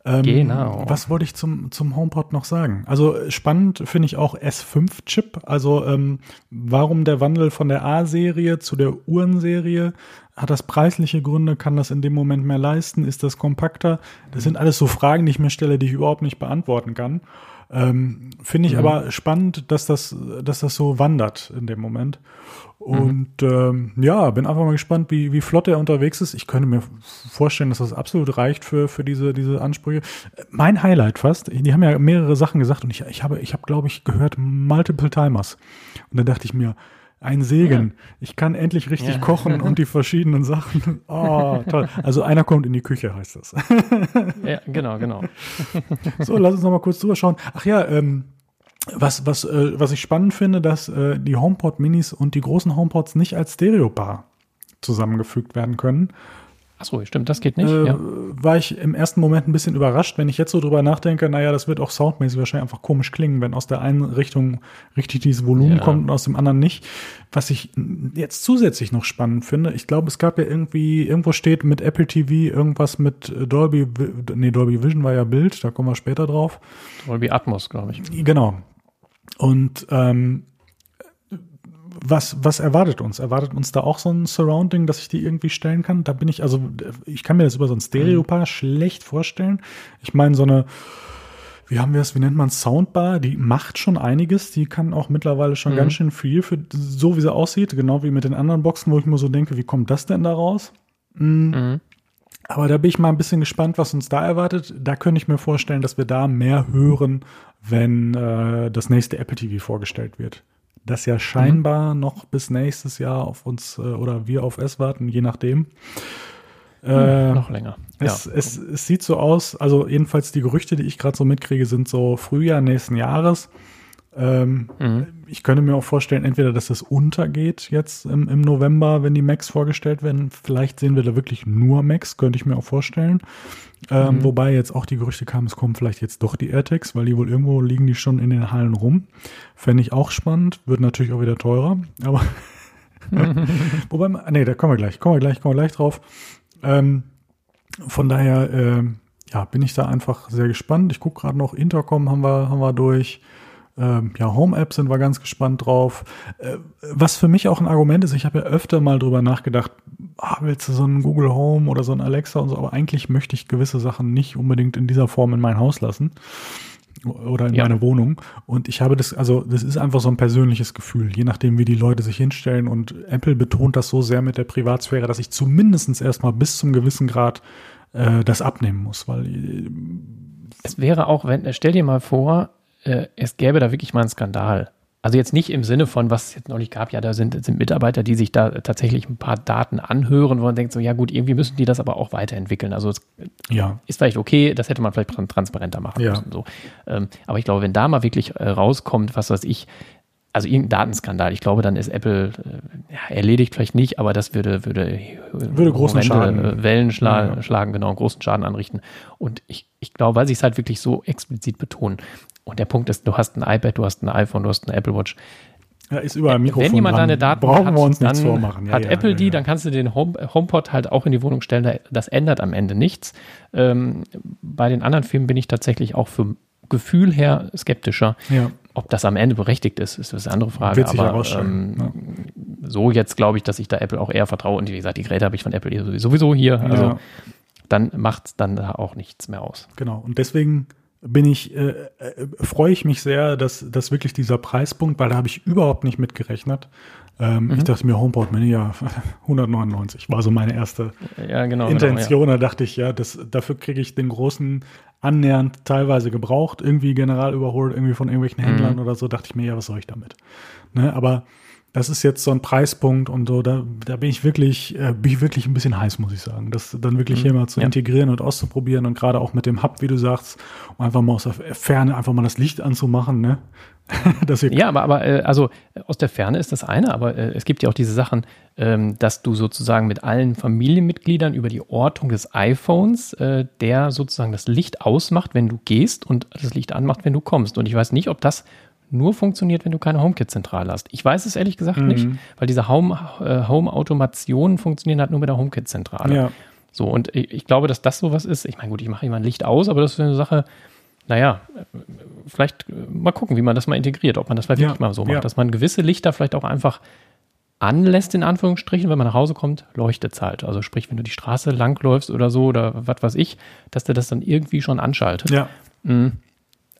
Ähm, genau. Was wollte ich zum, zum HomePod noch sagen? Also spannend finde ich auch S5-Chip. Also ähm, warum der Wandel von der A-Serie zu der Uhrenserie? Hat das preisliche Gründe? Kann das in dem Moment mehr leisten? Ist das kompakter? Das sind alles so Fragen, die ich mir stelle, die ich überhaupt nicht beantworten kann. Ähm, Finde ich mhm. aber spannend, dass das, dass das so wandert in dem Moment. Und mhm. ähm, ja, bin einfach mal gespannt, wie, wie flott er unterwegs ist. Ich könnte mir vorstellen, dass das absolut reicht für, für diese, diese Ansprüche. Mein Highlight fast, die haben ja mehrere Sachen gesagt und ich, ich habe, ich habe, glaube ich, gehört Multiple Timers. Und dann dachte ich mir, ein Segen. Ja. Ich kann endlich richtig ja. kochen und die verschiedenen Sachen. Oh, toll. Also einer kommt in die Küche, heißt das. Ja, genau, genau. So, lass uns noch mal kurz drüber schauen. Ach ja, ähm, was, was, äh, was ich spannend finde, dass äh, die HomePod Minis und die großen HomePods nicht als Stereo-Paar zusammengefügt werden können. Achso, stimmt, das geht nicht. Äh, ja. War ich im ersten Moment ein bisschen überrascht, wenn ich jetzt so drüber nachdenke, naja, das wird auch soundmäßig wahrscheinlich einfach komisch klingen, wenn aus der einen Richtung richtig dieses Volumen ja. kommt und aus dem anderen nicht. Was ich jetzt zusätzlich noch spannend finde, ich glaube, es gab ja irgendwie, irgendwo steht mit Apple TV irgendwas mit Dolby, nee, Dolby Vision war ja Bild, da kommen wir später drauf. Dolby Atmos, glaube ich. Genau. Und ähm, was, was erwartet uns? Erwartet uns da auch so ein Surrounding, dass ich die irgendwie stellen kann? Da bin ich, also ich kann mir das über so ein Stereopaar mhm. schlecht vorstellen. Ich meine, so eine, wie haben wir es, wie nennt man Soundbar? Die macht schon einiges. Die kann auch mittlerweile schon mhm. ganz schön viel für so, wie sie aussieht. Genau wie mit den anderen Boxen, wo ich mir so denke, wie kommt das denn da raus? Mhm. Mhm. Aber da bin ich mal ein bisschen gespannt, was uns da erwartet. Da könnte ich mir vorstellen, dass wir da mehr hören, wenn äh, das nächste Apple TV vorgestellt wird das ja scheinbar mhm. noch bis nächstes Jahr auf uns äh, oder wir auf es warten, je nachdem. Hm, äh, noch länger. Es, ja. es, es, sieht so aus, also jedenfalls die Gerüchte, die ich gerade so mitkriege, sind so Frühjahr nächsten Jahres. Ähm, mhm. Ich könnte mir auch vorstellen, entweder, dass das untergeht jetzt im, im, November, wenn die Macs vorgestellt werden. Vielleicht sehen wir da wirklich nur Macs, könnte ich mir auch vorstellen. Ähm, mhm. Wobei jetzt auch die Gerüchte kamen, es kommen vielleicht jetzt doch die AirTags, weil die wohl irgendwo liegen die schon in den Hallen rum. Fände ich auch spannend, wird natürlich auch wieder teurer, aber wobei, nee, da kommen wir gleich, kommen wir gleich, kommen wir gleich drauf. Ähm, von daher, äh, ja, bin ich da einfach sehr gespannt. Ich gucke gerade noch, Intercom haben wir, haben wir durch. Ähm, ja, Home-App sind wir ganz gespannt drauf. Äh, was für mich auch ein Argument ist, ich habe ja öfter mal drüber nachgedacht, ah, willst du so ein Google Home oder so ein Alexa und so, aber eigentlich möchte ich gewisse Sachen nicht unbedingt in dieser Form in mein Haus lassen oder in ja. meine Wohnung. Und ich habe das, also das ist einfach so ein persönliches Gefühl, je nachdem, wie die Leute sich hinstellen. Und Apple betont das so sehr mit der Privatsphäre, dass ich zumindest erstmal bis zum gewissen Grad äh, das abnehmen muss, weil äh, es wäre auch, wenn, stell dir mal vor, äh, es gäbe da wirklich mal einen Skandal. Also jetzt nicht im Sinne von, was es jetzt noch nicht gab, ja, da sind, sind Mitarbeiter, die sich da tatsächlich ein paar Daten anhören, wo man denkt, so, ja gut, irgendwie müssen die das aber auch weiterentwickeln. Also es ja. ist vielleicht okay, das hätte man vielleicht transparenter machen ja. müssen. So. Ähm, aber ich glaube, wenn da mal wirklich äh, rauskommt, was weiß ich, also irgendein Datenskandal, ich glaube, dann ist Apple äh, ja, erledigt vielleicht nicht, aber das würde, würde, würde großen Schaden. Äh, Wellen schla ja. schlagen, genau, großen Schaden anrichten. Und ich, ich glaube, weil sie es halt wirklich so explizit betonen, und der Punkt ist, du hast ein iPad, du hast ein iPhone, du hast eine Apple Watch. Ja, ist überall ein Mikrofon Wenn jemand dran. deine Daten Brauchen hat, wir uns nichts vormachen. Ja, hat ja, Apple die, dann kannst du den Home, HomePod halt auch in die Wohnung stellen. Das ändert am Ende nichts. Ähm, bei den anderen Filmen bin ich tatsächlich auch für Gefühl her skeptischer. Ob das am Ende berechtigt ist, ist eine andere Frage. Wird sich Aber ähm, so jetzt glaube ich, dass ich da Apple auch eher vertraue. Und wie gesagt, die Geräte habe ich von Apple sowieso hier. Also dann macht es dann da auch nichts mehr aus. Genau. Und deswegen bin ich, äh, äh, freue ich mich sehr, dass, dass wirklich dieser Preispunkt, weil da habe ich überhaupt nicht mit gerechnet. Ähm, mhm. Ich dachte mir, HomePod Mini, ja, 199 war so meine erste ja, genau, Intention. Genau, ja. Da dachte ich, ja, das, dafür kriege ich den großen annähernd teilweise gebraucht, irgendwie general überholt, irgendwie von irgendwelchen Händlern mhm. oder so, dachte ich mir, ja, was soll ich damit? Ne, aber das ist jetzt so ein Preispunkt und so, da, da bin ich wirklich, äh, bin ich wirklich ein bisschen heiß, muss ich sagen. Das dann wirklich mhm. hier mal zu ja. integrieren und auszuprobieren und gerade auch mit dem Hub, wie du sagst, um einfach mal aus der Ferne einfach mal das Licht anzumachen, ne? ja, aber, aber äh, also aus der Ferne ist das eine, aber äh, es gibt ja auch diese Sachen, ähm, dass du sozusagen mit allen Familienmitgliedern über die Ortung des iPhones, äh, der sozusagen das Licht ausmacht, wenn du gehst und das Licht anmacht, wenn du kommst. Und ich weiß nicht, ob das nur funktioniert, wenn du keine HomeKit-Zentrale hast. Ich weiß es ehrlich gesagt mhm. nicht, weil diese Home-Automationen äh, funktionieren halt nur mit der HomeKit-Zentrale. Ja. So, und ich, ich, glaube, dass das sowas ist. Ich meine, gut, ich mache immer ein Licht aus, aber das ist eine Sache, naja, vielleicht äh, mal gucken, wie man das mal integriert, ob man das vielleicht ja. wirklich mal so macht, ja. dass man gewisse Lichter vielleicht auch einfach anlässt, in Anführungsstrichen, wenn man nach Hause kommt, leuchtet es halt. Also sprich, wenn du die Straße langläufst oder so oder was weiß ich, dass der das dann irgendwie schon anschaltet. Ja. Mhm.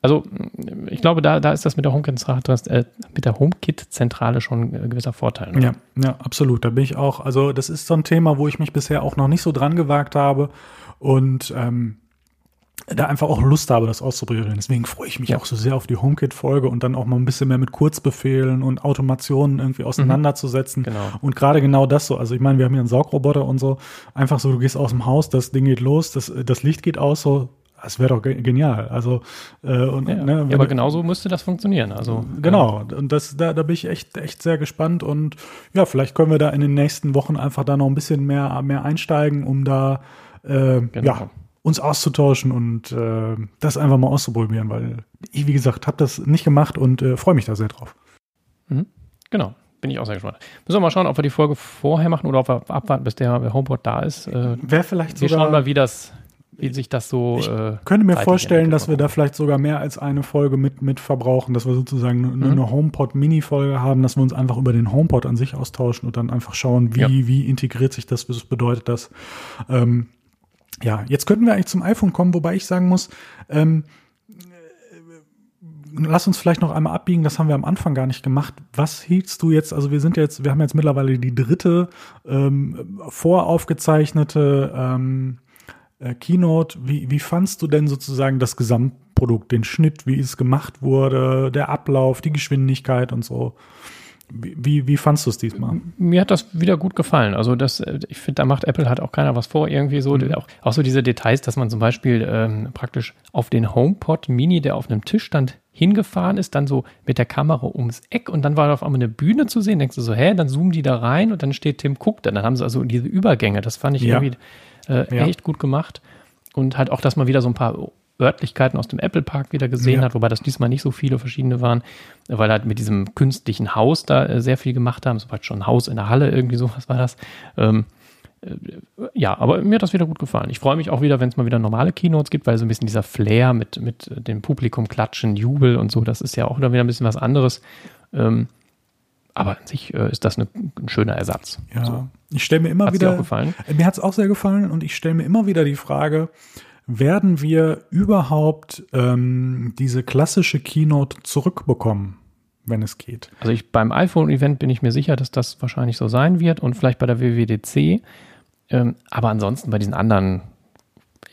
Also ich glaube, da, da ist das mit der HomeKit-Zentrale äh, HomeKit schon ein gewisser Vorteil. Ne? Ja, ja, absolut. Da bin ich auch. Also das ist so ein Thema, wo ich mich bisher auch noch nicht so dran gewagt habe und ähm, da einfach auch Lust habe, das auszuprobieren. Deswegen freue ich mich ja. auch so sehr auf die HomeKit-Folge und dann auch mal ein bisschen mehr mit Kurzbefehlen und Automationen irgendwie auseinanderzusetzen. Mhm. Genau. Und gerade genau das so. Also ich meine, wir haben hier einen Saugroboter und so. Einfach so, du gehst aus dem Haus, das Ding geht los, das, das Licht geht aus, so das wäre doch genial. Also äh, und, ja, ne, ja, aber genauso müsste das funktionieren. Also genau. Und das da, da bin ich echt echt sehr gespannt und ja, vielleicht können wir da in den nächsten Wochen einfach da noch ein bisschen mehr mehr einsteigen, um da äh, genau. ja uns auszutauschen und äh, das einfach mal auszuprobieren, weil ich wie gesagt habe das nicht gemacht und äh, freue mich da sehr drauf. Mhm. Genau bin ich auch sehr gespannt. Müssen wir mal schauen, ob wir die Folge vorher machen oder ob wir abwarten, bis der HomePod da ist. Äh, Wäre vielleicht wir sogar. Wir schauen mal, wie das, wie sich das so. Ich äh, könnte mir vorstellen, dass wir da vielleicht sogar mehr als eine Folge mit, mit verbrauchen, dass wir sozusagen mhm. eine HomePod-Mini-Folge haben, dass wir uns einfach über den HomePod an sich austauschen und dann einfach schauen, wie, ja. wie integriert sich das, was bedeutet das. Ähm, ja, jetzt könnten wir eigentlich zum iPhone kommen, wobei ich sagen muss, ähm, lass uns vielleicht noch einmal abbiegen, das haben wir am Anfang gar nicht gemacht. Was hieltst du jetzt, also wir sind jetzt, wir haben jetzt mittlerweile die dritte ähm, voraufgezeichnete ähm, äh, Keynote. Wie, wie fandst du denn sozusagen das Gesamtprodukt, den Schnitt, wie es gemacht wurde, der Ablauf, die Geschwindigkeit und so? Wie, wie fandst du es diesmal? Mir hat das wieder gut gefallen. Also das, äh, ich finde, da macht Apple halt auch keiner was vor, irgendwie so. Mhm. Auch, auch, so diese Details, dass man zum Beispiel ähm, praktisch auf den HomePod Mini, der auf einem Tisch stand, hingefahren ist, dann so mit der Kamera ums Eck und dann war da auf einmal eine Bühne zu sehen. Denkst du so, hä, dann zoomen die da rein und dann steht Tim Cook da. Dann haben sie also diese Übergänge. Das fand ich ja. irgendwie äh, ja. echt gut gemacht. Und halt auch, dass man wieder so ein paar Örtlichkeiten aus dem Apple Park wieder gesehen ja. hat, wobei das diesmal nicht so viele verschiedene waren, weil halt mit diesem künstlichen Haus da äh, sehr viel gemacht haben. So war schon ein Haus in der Halle, irgendwie so, was war das? Ähm, äh, ja, aber mir hat das wieder gut gefallen. Ich freue mich auch wieder, wenn es mal wieder normale Keynotes gibt, weil so ein bisschen dieser Flair mit, mit dem Publikum klatschen, Jubel und so, das ist ja auch wieder ein bisschen was anderes. Ähm, aber an sich äh, ist das eine, ein schöner Ersatz. Ja, so. Ich stelle mir immer Hat's wieder. Dir auch gefallen? Mir hat es auch sehr gefallen und ich stelle mir immer wieder die Frage, werden wir überhaupt ähm, diese klassische Keynote zurückbekommen, wenn es geht? Also ich beim iPhone-Event bin ich mir sicher, dass das wahrscheinlich so sein wird und vielleicht bei der WWDC. Ähm, aber ansonsten bei diesen anderen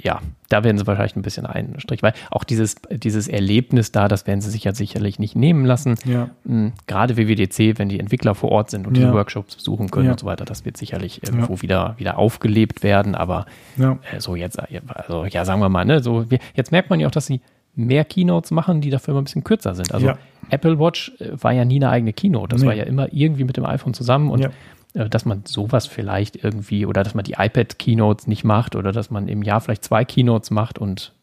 ja, da werden sie wahrscheinlich ein bisschen einen Strich, weil auch dieses, dieses Erlebnis da, das werden sie sich ja sicherlich nicht nehmen lassen. Ja. Mhm, gerade WWDC, wenn die Entwickler vor Ort sind und ja. die Workshops besuchen können ja. und so weiter, das wird sicherlich irgendwo wieder, wieder aufgelebt werden. Aber äh, so jetzt, also ja, sagen wir mal, ne, so, jetzt merkt man ja auch, dass sie mehr Keynotes machen, die dafür immer ein bisschen kürzer sind. Also Apple Watch äh, war ja nie eine eigene Keynote. Das nee. war ja immer irgendwie mit dem iPhone zusammen und äh, dass man sowas vielleicht irgendwie oder dass man die iPad-Keynotes nicht macht oder dass man im Jahr vielleicht zwei Keynotes macht und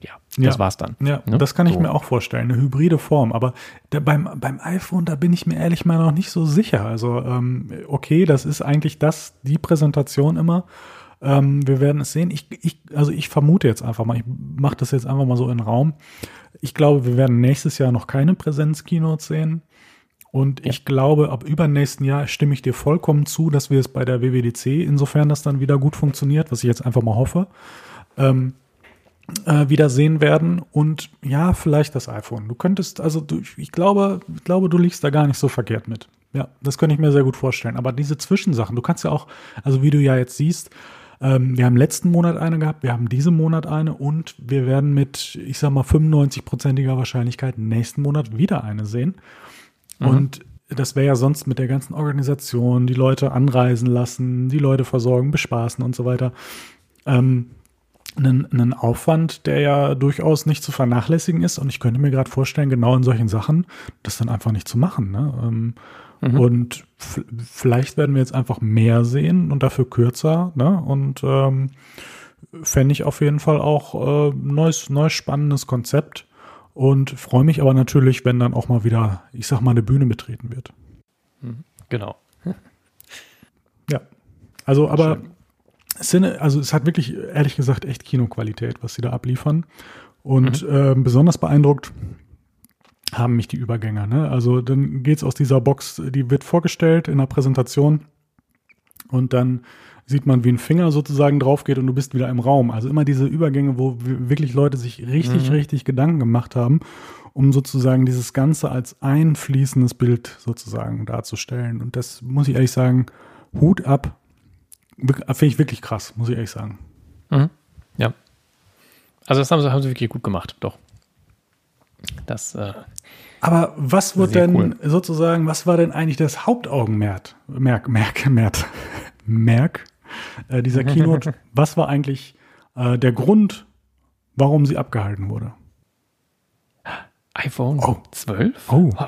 ja, das war's dann. Ja, ne? das kann ich so. mir auch vorstellen, eine hybride Form. Aber der, beim, beim iPhone, da bin ich mir ehrlich mal noch nicht so sicher. Also, ähm, okay, das ist eigentlich das, die Präsentation immer. Ähm, wir werden es sehen. Ich, ich, also ich vermute jetzt einfach mal, ich mache das jetzt einfach mal so in den Raum. Ich glaube, wir werden nächstes Jahr noch keine Präsenz-Keynotes sehen. Und ich glaube, ab übernächsten Jahr stimme ich dir vollkommen zu, dass wir es bei der WWDC, insofern das dann wieder gut funktioniert, was ich jetzt einfach mal hoffe, ähm, äh, wieder sehen werden. Und ja, vielleicht das iPhone. Du könntest, also du, ich glaube, ich glaube, du liegst da gar nicht so verkehrt mit. Ja, das könnte ich mir sehr gut vorstellen. Aber diese Zwischensachen, du kannst ja auch, also wie du ja jetzt siehst, ähm, wir haben letzten Monat eine gehabt, wir haben diesen Monat eine und wir werden mit, ich sag mal, 95-prozentiger Wahrscheinlichkeit nächsten Monat wieder eine sehen. Mhm. Und das wäre ja sonst mit der ganzen Organisation, die Leute anreisen lassen, die Leute versorgen, bespaßen und so weiter. Ähm, einen, einen Aufwand, der ja durchaus nicht zu vernachlässigen ist. Und ich könnte mir gerade vorstellen, genau in solchen Sachen das dann einfach nicht zu machen. Ne? Ähm, mhm. Und vielleicht werden wir jetzt einfach mehr sehen und dafür kürzer. Ne? Und ähm, fände ich auf jeden Fall auch äh, neues, neues spannendes Konzept. Und freue mich aber natürlich, wenn dann auch mal wieder, ich sag mal, eine Bühne betreten wird. Mhm. Genau. ja. Also, aber Sinne, also es hat wirklich, ehrlich gesagt, echt Kinoqualität, was sie da abliefern. Und mhm. äh, besonders beeindruckt haben mich die Übergänge. Ne? Also dann geht es aus dieser Box, die wird vorgestellt in der Präsentation und dann sieht man, wie ein Finger sozusagen drauf geht und du bist wieder im Raum. Also immer diese Übergänge, wo wirklich Leute sich richtig, mhm. richtig Gedanken gemacht haben, um sozusagen dieses Ganze als ein fließendes Bild sozusagen darzustellen. Und das muss ich ehrlich sagen, Hut ab. Finde ich wirklich krass, muss ich ehrlich sagen. Mhm. Ja. Also das haben sie, haben sie wirklich gut gemacht, doch. Das. Äh, Aber was wird denn cool. sozusagen, was war denn eigentlich das Hauptaugenmerk? Merk, Merk, Merk, Merk äh, dieser Keynote. Was war eigentlich äh, der Grund, warum sie abgehalten wurde? iPhone oh. 12? Oh.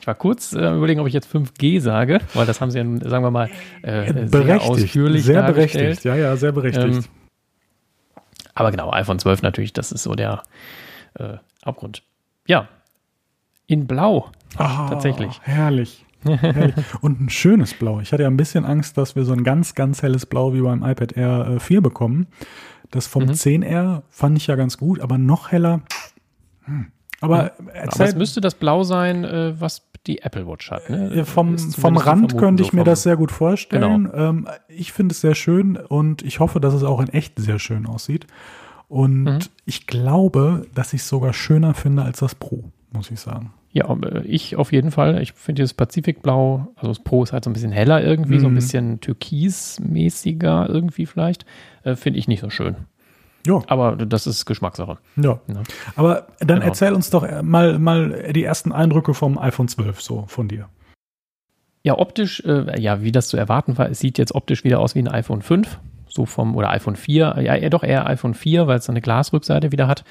Ich war kurz äh, überlegen, ob ich jetzt 5G sage, weil das haben sie ja, sagen wir mal, äh, sehr ausführlich Sehr berechtigt, ja, ja, sehr berechtigt. Ähm, aber genau, iPhone 12 natürlich, das ist so der äh, Hauptgrund. Ja, in Blau, oh, tatsächlich. Herrlich. Und ein schönes Blau. Ich hatte ja ein bisschen Angst, dass wir so ein ganz, ganz helles Blau wie beim iPad Air 4 äh, bekommen. Das vom mhm. 10R fand ich ja ganz gut, aber noch heller. Hm. Aber, aber es müsste das Blau sein, äh, was die Apple Watch hat. Ne? Äh, vom, vom Rand könnte ich mir das sehr gut vorstellen. Genau. Ähm, ich finde es sehr schön und ich hoffe, dass es auch in echt sehr schön aussieht. Und mhm. ich glaube, dass ich es sogar schöner finde als das Pro, muss ich sagen. Ja, äh, ich auf jeden Fall. Ich finde dieses Pazifikblau, also das Pro ist halt so ein bisschen heller irgendwie, mhm. so ein mhm. bisschen türkismäßiger irgendwie vielleicht. Äh, finde ich nicht so schön. Ja. Aber das ist Geschmackssache. Ja. ja. Aber dann genau. erzähl uns doch mal, mal die ersten Eindrücke vom iPhone 12 so von dir. Ja, optisch, äh, ja, wie das zu erwarten war, es sieht jetzt optisch wieder aus wie ein iPhone 5, so vom, oder iPhone 4, ja, eher doch eher iPhone 4, weil es eine Glasrückseite wieder hat.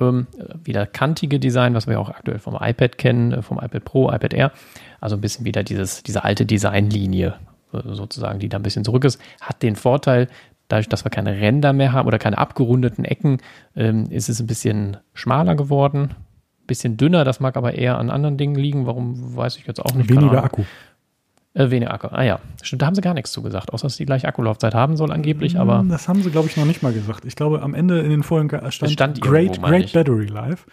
Ähm, wieder kantige Design, was wir auch aktuell vom iPad kennen, äh, vom iPad Pro, iPad Air. Also ein bisschen wieder dieses, diese alte Designlinie äh, sozusagen, die da ein bisschen zurück ist. Hat den Vorteil, dadurch, dass wir keine Ränder mehr haben oder keine abgerundeten Ecken, ähm, ist es ein bisschen schmaler geworden. Bisschen dünner, das mag aber eher an anderen Dingen liegen. Warum, weiß ich jetzt auch nicht. Weniger Akku. Äh, weniger Akku. Ah ja, stimmt, da haben sie gar nichts zu gesagt, außer dass die gleiche Akkulaufzeit haben soll angeblich, aber. Hm, das haben sie, glaube ich, noch nicht mal gesagt. Ich glaube, am Ende in den Folgen stand, stand Great, Great Battery Life.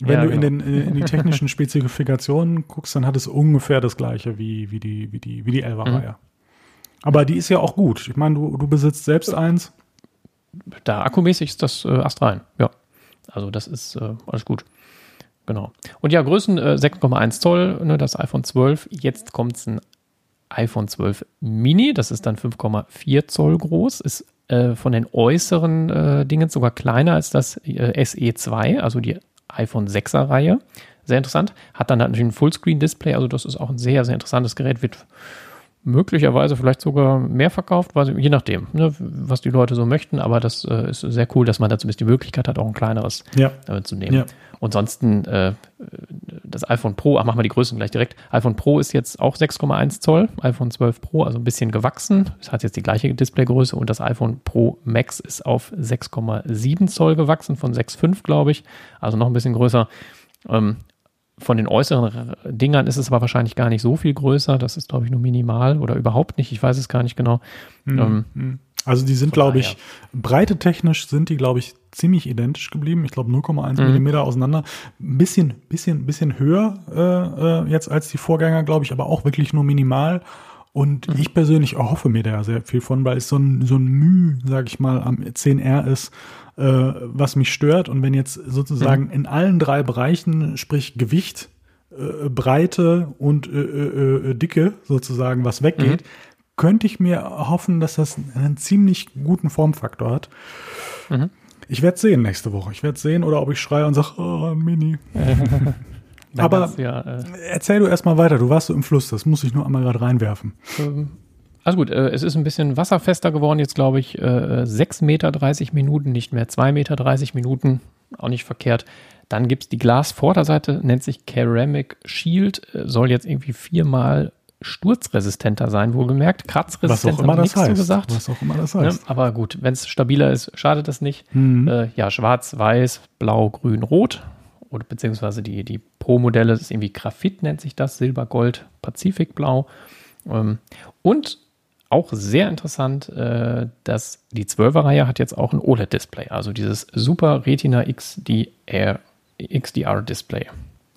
Wenn ja, du in, genau. den, in die technischen Spezifikationen guckst, dann hat es ungefähr das gleiche wie, wie die, wie die, wie die 11er-Reihe. Mhm. Aber die ist ja auch gut. Ich meine, du, du besitzt selbst eins. Da akkumäßig ist das äh, astrein, ja. Also das ist äh, alles gut. Genau. Und ja, Größen äh, 6,1 Zoll, ne, das iPhone 12. Jetzt kommt es ein iPhone 12 Mini, das ist dann 5,4 Zoll groß, ist äh, von den äußeren äh, Dingen sogar kleiner als das äh, SE2, also die iPhone 6er Reihe. Sehr interessant. Hat dann natürlich ein Fullscreen-Display, also das ist auch ein sehr, sehr interessantes Gerät, wird möglicherweise vielleicht sogar mehr verkauft, je nachdem, ne, was die Leute so möchten. Aber das äh, ist sehr cool, dass man da zumindest die Möglichkeit hat, auch ein kleineres ja. äh, zu nehmen. Ja. Und ansonsten äh, das iPhone Pro, ach, machen wir die Größen gleich direkt. iPhone Pro ist jetzt auch 6,1 Zoll, iPhone 12 Pro, also ein bisschen gewachsen. Es hat jetzt die gleiche Displaygröße und das iPhone Pro Max ist auf 6,7 Zoll gewachsen, von 6,5 glaube ich, also noch ein bisschen größer. Ähm, von den äußeren Dingern ist es aber wahrscheinlich gar nicht so viel größer. Das ist, glaube ich, nur minimal oder überhaupt nicht. Ich weiß es gar nicht genau. Mhm. Ähm, hm. also die sind, glaube ich, breite technisch sind die, glaube ich, ziemlich identisch geblieben. Ich glaube 0,1 mhm. Millimeter auseinander. Ein bisschen, bisschen, bisschen höher äh, äh, jetzt als die Vorgänger, glaube ich, aber auch wirklich nur minimal. Und mhm. ich persönlich erhoffe mir da sehr viel von, weil es so ein, so ein Mühe, sage ich mal, am 10R ist, äh, was mich stört. Und wenn jetzt sozusagen mhm. in allen drei Bereichen, sprich Gewicht, äh, Breite und äh, äh, äh Dicke sozusagen, was weggeht, mhm. könnte ich mir hoffen, dass das einen ziemlich guten Formfaktor hat. Mhm. Ich werde sehen nächste Woche. Ich werde sehen oder ob ich schreie und sage, oh, Mini. Aber ja, äh, erzähl du erstmal weiter. Du warst so im Fluss. Das muss ich nur einmal gerade reinwerfen. Ähm, also gut, äh, es ist ein bisschen wasserfester geworden, jetzt glaube ich äh, 6 Meter 30 Minuten, nicht mehr 2 Meter 30 Minuten, auch nicht verkehrt. Dann gibt es die Glasvorderseite, nennt sich Ceramic Shield, äh, soll jetzt irgendwie viermal sturzresistenter sein, wohlgemerkt. Kratzresistent haben nichts heißt. gesagt. Was auch immer das ne? heißt. Ja, aber gut, wenn es stabiler ist, schadet das nicht. Mhm. Äh, ja, schwarz, weiß, blau, grün, rot. Oder beziehungsweise die, die Pro-Modelle ist irgendwie Graphit, nennt sich das, Silber, Gold, Pazifikblau. Ähm, und auch sehr interessant, äh, dass die 12er-Reihe hat jetzt auch ein OLED-Display, also dieses Super Retina XDR, XDR-Display.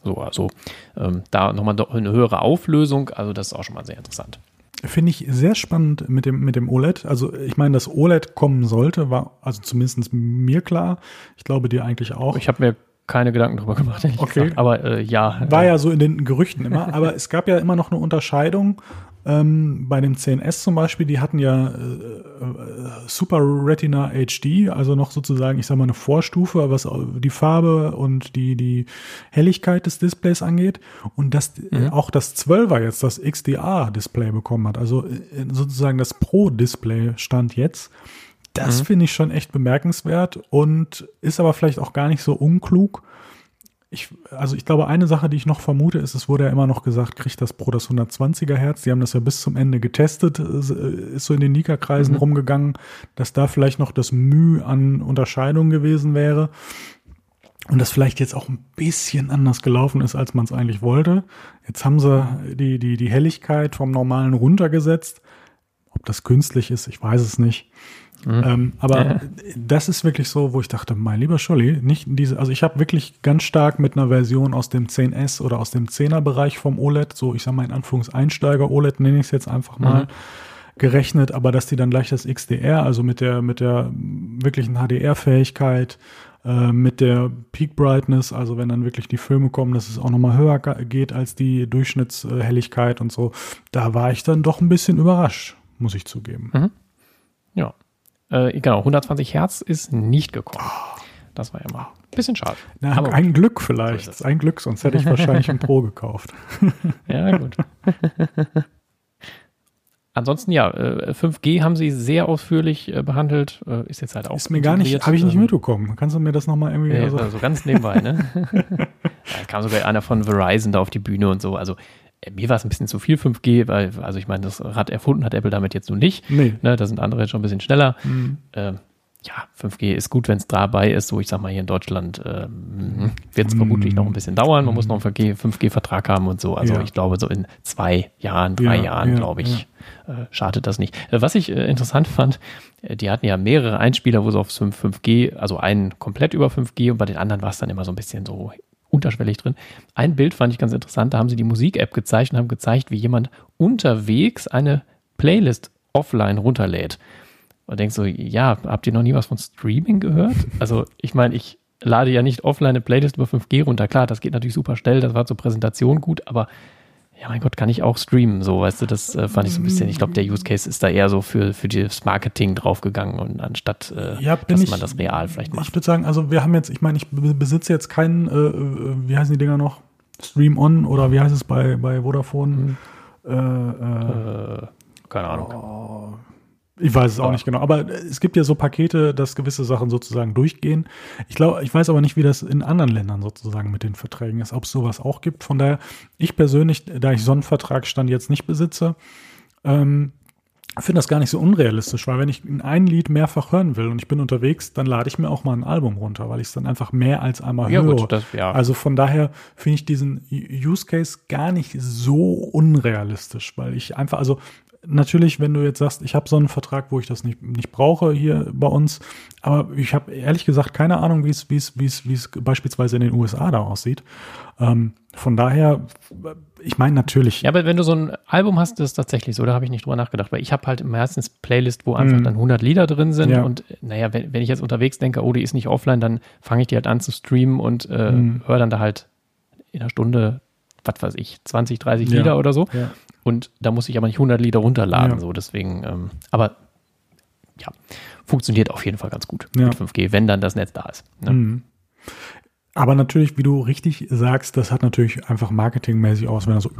So, also ähm, da nochmal eine höhere Auflösung, also das ist auch schon mal sehr interessant. Finde ich sehr spannend mit dem, mit dem OLED. Also ich meine, dass OLED kommen sollte, war also zumindest mir klar. Ich glaube dir eigentlich auch. Ich habe mir keine Gedanken drüber gemacht, okay. Gesagt. Aber äh, ja. War ja so in den Gerüchten immer. Aber es gab ja immer noch eine Unterscheidung ähm, bei dem 10S zum Beispiel, die hatten ja äh, äh, Super Retina HD, also noch sozusagen, ich sag mal, eine Vorstufe, was die Farbe und die, die Helligkeit des Displays angeht. Und dass mhm. auch das 12er jetzt das XDR-Display bekommen hat, also äh, sozusagen das Pro-Display stand jetzt. Das mhm. finde ich schon echt bemerkenswert und ist aber vielleicht auch gar nicht so unklug, ich, also ich glaube, eine Sache, die ich noch vermute, ist, es wurde ja immer noch gesagt, kriegt das Pro das 120er Herz. Die haben das ja bis zum Ende getestet, äh, ist so in den Nika-Kreisen mhm. rumgegangen, dass da vielleicht noch das Mühe an Unterscheidung gewesen wäre. Und das vielleicht jetzt auch ein bisschen anders gelaufen ist, als man es eigentlich wollte. Jetzt haben sie die, die, die Helligkeit vom normalen runtergesetzt. Ob das künstlich ist, ich weiß es nicht. Mhm. Ähm, aber ja. das ist wirklich so, wo ich dachte, mein lieber Scholli, nicht diese, also ich habe wirklich ganz stark mit einer Version aus dem 10S oder aus dem 10er Bereich vom OLED, so ich sage mal in Anführungseinsteiger OLED nenne ich es jetzt einfach mal, mhm. gerechnet, aber dass die dann gleich das XDR, also mit der, mit der wirklichen HDR-Fähigkeit, äh, mit der Peak Brightness, also wenn dann wirklich die Filme kommen, dass es auch nochmal höher geht als die Durchschnittshelligkeit und so, da war ich dann doch ein bisschen überrascht, muss ich zugeben. Mhm. Äh, genau, 120 Hertz ist nicht gekommen. Das war ja mal ein bisschen schade. Na, Aber ein Glück vielleicht. So ein Glück, sonst hätte ich wahrscheinlich ein Pro gekauft. Ja, gut. Ansonsten ja, äh, 5G haben sie sehr ausführlich äh, behandelt. Äh, ist jetzt halt auch. Ist mir gar nicht, habe ich nicht ähm, mitbekommen. Kannst du mir das nochmal irgendwie Ja, also, also ganz nebenbei, ne? da kam sogar einer von Verizon da auf die Bühne und so. Also äh, mir war es ein bisschen zu viel 5G, weil, also ich meine, das Rad erfunden hat Apple damit jetzt nun nicht. Nee. Ne, da sind andere jetzt schon ein bisschen schneller. Mhm. Ähm, ja, 5G ist gut, wenn es dabei ist. So, ich sag mal, hier in Deutschland ähm, wird es vermutlich noch ein bisschen dauern. Man muss noch einen 5G-Vertrag haben und so. Also Ja. ich glaube, so in zwei Jahren, drei Ja, Jahren, ja, glaube ich, äh, schadet das nicht. Äh, was ich äh, interessant fand, äh, die hatten ja mehrere Einspieler, wo sie auf 5, 5G, also einen komplett über 5G und bei den anderen war es dann immer so ein bisschen so unterschwellig drin. Ein Bild fand ich ganz interessant, da haben sie die Musik-App gezeigt und haben gezeigt, wie jemand unterwegs eine Playlist offline runterlädt. Und denkst so, ja, habt ihr noch nie was von Streaming gehört? Also, ich meine, ich lade ja nicht offline eine Playlist über 5G runter. Klar, das geht natürlich super schnell, das war zur Präsentation gut, aber ja, mein Gott, kann ich auch streamen, so, weißt du, das äh, fand ich so ein bisschen, ich glaube, der Use Case ist da eher so für, für das Marketing draufgegangen und anstatt, äh, Ja, dass ich- man das real vielleicht macht. Ich würde sagen, also wir haben jetzt, ich meine, ich be- besitze jetzt keinen, äh, äh, wie heißen die Dinger noch? Stream On oder wie heißt es bei, bei Vodafone? Äh, keine Ahnung. Ich weiß es auch nicht genau, aber es gibt ja so Pakete, dass gewisse Sachen sozusagen durchgehen. Ich glaube, ich weiß aber nicht, wie das in anderen Ländern sozusagen mit den Verträgen ist, ob es sowas auch gibt. Von daher, ich persönlich, da ich so einen Vertragsstand jetzt nicht besitze, ähm, finde das gar nicht so unrealistisch, weil wenn ich ein Lied mehrfach hören will und ich bin unterwegs, dann lade ich mir auch mal ein Album runter, weil ich es dann einfach mehr als einmal Ja, höre. gut, das, ja. Also von daher finde ich diesen Use Case gar nicht so unrealistisch, weil ich einfach, also natürlich, wenn du jetzt sagst, ich habe so einen Vertrag, wo ich das nicht, nicht brauche hier bei uns, aber ich habe ehrlich gesagt keine Ahnung, wie es wie es wie es wie es beispielsweise in den USA da aussieht. Ähm, von daher, ich meine natürlich, Ja, aber wenn du so ein Album hast, das ist tatsächlich so, da habe ich nicht drüber nachgedacht, weil ich habe halt meistens Playlist, wo einfach Mhm. dann 100 Lieder drin sind Ja. und naja, wenn, wenn ich jetzt unterwegs denke, oh, die ist nicht offline, dann fange ich die halt an zu streamen und äh, Mhm. höre dann da halt in einer Stunde, was weiß ich, 20, 30 Ja. Lieder oder so ja. Und da muss ich aber nicht 100 Lieder runterladen, Ja. so deswegen, ähm, aber ja, funktioniert auf jeden Fall ganz gut Ja. mit 5G, wenn dann das Netz da ist. Ne? Mhm. Aber natürlich, wie du richtig sagst, das hat natürlich einfach marketingmäßig aus, wenn er so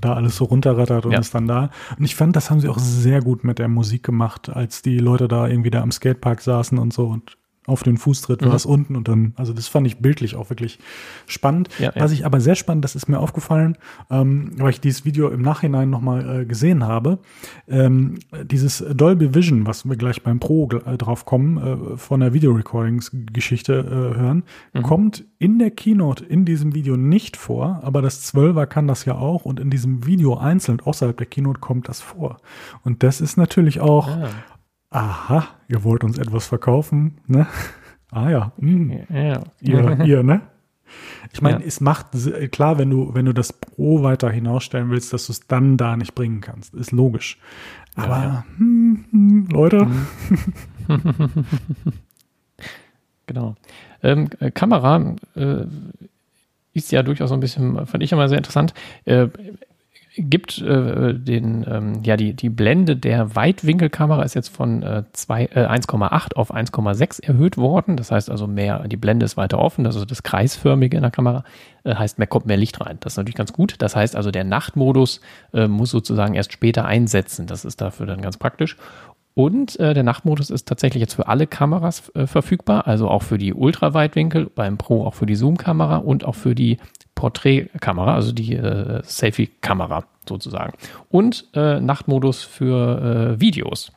da alles so runterrattert und Ja. ist dann da. Und ich fand, das haben sie auch sehr gut mit der Musik gemacht, als die Leute da irgendwie da am Skatepark saßen und so und auf den Fußtritt war Mhm. es unten und dann, also das fand ich bildlich auch wirklich spannend. Ja, ja. Was ich aber sehr spannend, das ist mir aufgefallen, ähm, weil ich dieses Video im Nachhinein nochmal äh, gesehen habe, ähm, dieses Dolby Vision, was wir gleich beim Pro äh, drauf kommen, äh, von der Videorecordings-Geschichte äh, hören, Mhm. kommt in der Keynote in diesem Video nicht vor, aber das 12er kann das ja auch und in diesem Video einzeln außerhalb der Keynote kommt das vor. Und das ist natürlich auch, Ah, aha, ihr wollt uns etwas verkaufen, ne? Ah ja, hm, ja. ihr, ihr, ne? Ich meine, Ja. es macht se- klar, wenn du, wenn du das Pro weiter hinausstellen willst, dass du es dann da nicht bringen kannst. Ist logisch. Aber ja. Hm, hm, Leute, Genau. Ähm, äh, Kamera äh, ist ja durchaus so ein bisschen, fand ich immer sehr interessant. Äh, gibt äh, den, ähm, ja, die, die Blende der Weitwinkelkamera ist jetzt von äh, äh, 1,8 auf 1,6 erhöht worden. Das heißt also mehr, die Blende ist weiter offen, also das Kreisförmige in der Kamera, äh, heißt, mehr kommt mehr Licht rein. Das ist natürlich ganz gut. Das heißt also, der Nachtmodus äh, muss sozusagen erst später einsetzen. Das ist dafür dann ganz praktisch. Und äh, der Nachtmodus ist tatsächlich jetzt für alle Kameras äh, verfügbar, also auch für die Ultraweitwinkel, beim Pro auch für die Zoom-Kamera und auch für die Porträtkamera, also die äh, Selfie-Kamera sozusagen. Und äh, Nachtmodus für äh, Videos.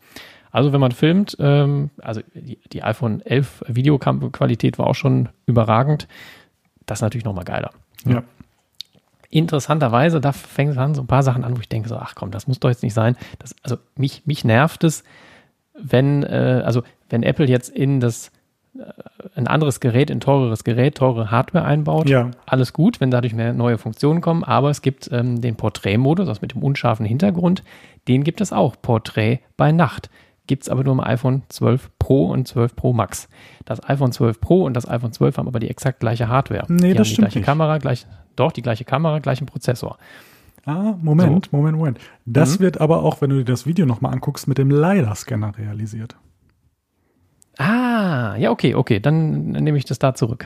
Also wenn man filmt, ähm, also die, die iPhone 11 Videoqualität war auch schon überragend. Das ist natürlich nochmal geiler. ja. Interessanterweise, da fängt es an, so ein paar Sachen an, wo ich denke, so, ach komm, das muss doch jetzt nicht sein. Das, also mich, mich nervt es, wenn, äh, also wenn Apple jetzt in das ein anderes Gerät, ein teureres Gerät, teure Hardware einbaut, Ja. alles gut, wenn dadurch mehr neue Funktionen kommen, aber es gibt ähm, den Porträtmodus, also mit dem unscharfen Hintergrund, den gibt es auch, Porträt bei Nacht. Gibt es aber nur im iPhone 12 Pro und 12 Pro Max. Das iPhone 12 Pro und das iPhone 12 haben aber die exakt gleiche Hardware. Nee, die das haben stimmt die gleiche nicht. Kamera, gleich, doch, die gleiche Kamera, gleichen Prozessor. Ah, Moment, Moment, Moment. Das Mhm. wird aber auch, wenn du dir das Video nochmal anguckst, mit dem LiDAR-Scanner realisiert. Ah, ja, okay, okay, dann nehme ich das da zurück.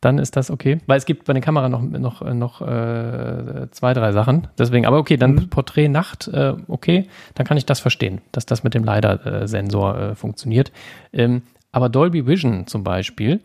Dann ist das okay, weil es gibt bei der Kamera noch, noch, noch äh, zwei, drei Sachen. Deswegen, aber okay, dann mhm. Porträt Nacht, äh, okay, dann kann ich das verstehen, dass das mit dem LiDAR-Sensor äh, funktioniert. Ähm, aber Dolby Vision zum Beispiel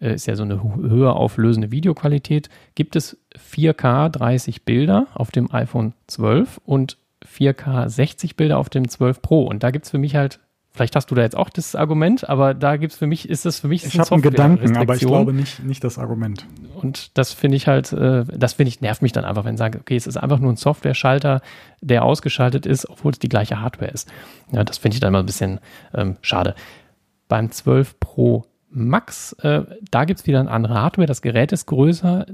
äh, ist ja so eine höher auflösende Videoqualität. Gibt es 4K 30 Bilder auf dem iPhone 12 und 4K 60 Bilder auf dem 12 Pro. Und da gibt es für mich halt Vielleicht hast du da jetzt auch das Argument, aber da gibt es für mich, ist das für mich Ich habe einen Gedanken, aber ich glaube nicht, nicht das Argument. Und das finde ich halt, äh, das finde ich, nervt mich dann einfach, wenn ich sage, okay, es ist einfach nur ein Software-Schalter, der ausgeschaltet ist, obwohl es die gleiche Hardware ist. Ja, das finde ich dann mal ein bisschen ähm, schade. Beim 12 Pro Max, äh, da gibt es wieder eine andere Hardware. Das Gerät ist größer.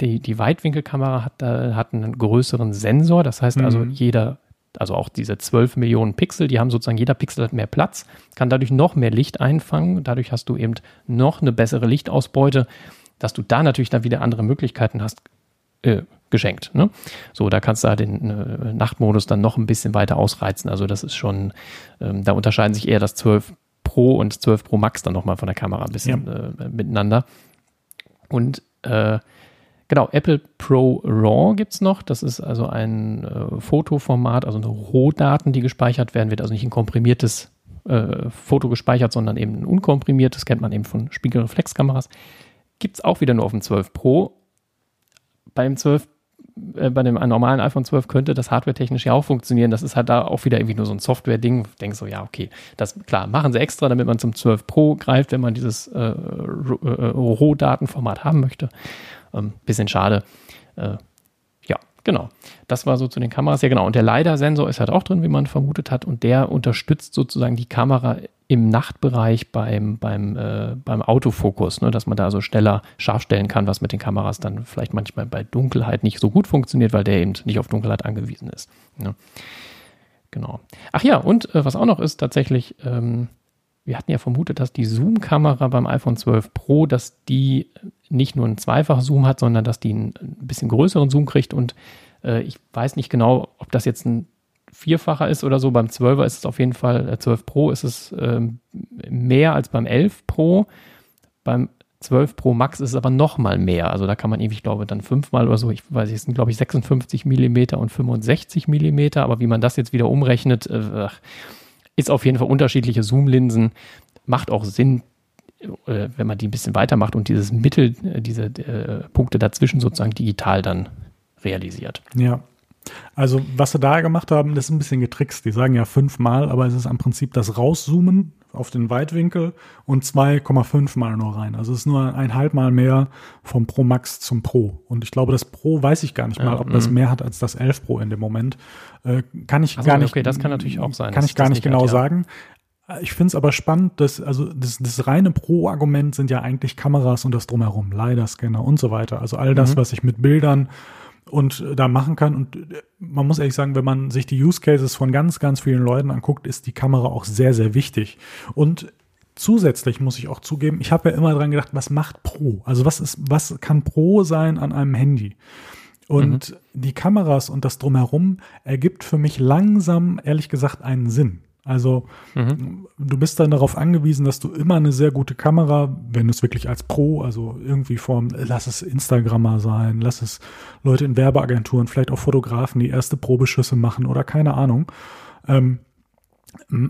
Die, die Weitwinkelkamera hat, äh, hat einen größeren Sensor. Das heißt also, mhm. jeder also auch diese 12 Millionen Pixel, die haben sozusagen, jeder Pixel hat mehr Platz, kann dadurch noch mehr Licht einfangen. Dadurch hast du eben noch eine bessere Lichtausbeute, dass du da natürlich dann wieder andere Möglichkeiten hast, äh, geschenkt. Ne? So, da kannst du halt den äh, Nachtmodus dann noch ein bisschen weiter ausreizen. Also das ist schon, ähm, da unterscheiden sich eher das 12 Pro und 12 Pro Max dann nochmal von der Kamera ein bisschen ja. äh, miteinander. Und äh, Genau, Apple Pro RAW gibt es noch. Das ist also ein äh, Fotoformat, also Rohdaten, die gespeichert werden. Wird also nicht ein komprimiertes äh, Foto gespeichert, sondern eben ein unkomprimiertes. Kennt man eben von Spiegelreflexkameras. Gibt es auch wieder nur auf dem 12 Pro. Beim 12 äh, bei dem normalen iPhone 12 könnte das hardware-technisch ja auch funktionieren. Das ist halt da auch wieder irgendwie nur so ein Software-Ding. Ich denke so, ja, okay, das klar, machen sie extra, damit man zum 12 Pro greift, wenn man dieses äh, äh Rohdatenformat haben möchte. Ähm, bisschen schade. Äh, ja, genau. Das war so zu den Kameras. Ja, genau. Und der LiDAR-Sensor ist halt auch drin, wie man vermutet hat. Und der unterstützt sozusagen die Kamera im Nachtbereich beim, beim, äh, beim Autofokus, ne, dass man da so schneller scharf stellen kann, was mit den Kameras dann vielleicht manchmal bei Dunkelheit nicht so gut funktioniert, weil der eben nicht auf Dunkelheit angewiesen ist. Ne. Genau. Ach ja, und äh, was auch noch ist, tatsächlich, ähm, wir hatten ja vermutet, dass die Zoom-Kamera beim iPhone 12 Pro, dass die nicht nur einen Zweifach-Zoom hat, sondern dass die einen bisschen größeren Zoom kriegt. Und äh, ich weiß nicht genau, ob das jetzt ein Vierfacher ist oder so. Beim 12er ist es auf jeden Fall, äh, 12 Pro ist es ähm, mehr als beim 11 Pro. Beim 12 Pro Max ist es aber noch mal mehr. Also da kann man irgendwie, ich glaube, dann fünfmal oder so, ich weiß nicht, es sind glaube ich 56 Millimeter und 65 Millimeter. Aber wie man das jetzt wieder umrechnet, äh, ist auf jeden Fall unterschiedliche Zoom-Linsen. Macht auch Sinn, äh, wenn man die ein bisschen weitermacht und dieses Mittel, äh, diese äh, Punkte dazwischen sozusagen digital dann realisiert. Ja. Also, was sie da gemacht haben, das ist ein bisschen getrickst. Die sagen ja fünfmal, aber es ist am Prinzip das Rauszoomen auf den Weitwinkel und 2,5 mal nur rein. Also es ist nur ein halb Mal mehr vom Pro Max zum Pro. Und ich glaube, das Pro weiß ich gar nicht mal, ob das mhm. mehr hat als das 11 Pro in dem Moment. Äh, kann ich so, gar nicht. Okay, das kann natürlich auch sein. Kann ich gar nicht genau hat, ja. sagen. Ich finde es aber spannend, dass, also das, das reine Pro-Argument sind ja eigentlich Kameras und das drumherum, LiDAR-Scanner und so weiter. Also all das, mhm. was ich mit Bildern und da machen kann. Und man muss ehrlich sagen, wenn man sich die Use Cases von ganz, ganz vielen Leuten anguckt, ist die Kamera auch sehr, sehr wichtig. Und zusätzlich muss ich auch zugeben, ich habe ja immer dran gedacht, was macht Pro? Also was ist, was kann Pro sein an einem Handy? Und mhm. die Kameras und das drumherum ergibt für mich langsam, ehrlich gesagt, einen Sinn. Also mhm. du bist dann darauf angewiesen, dass du immer eine sehr gute Kamera, wenn du es wirklich als Pro, also irgendwie form, lass es Instagrammer sein, lass es Leute in Werbeagenturen, vielleicht auch Fotografen, die erste Probeschüsse machen oder keine Ahnung, ähm,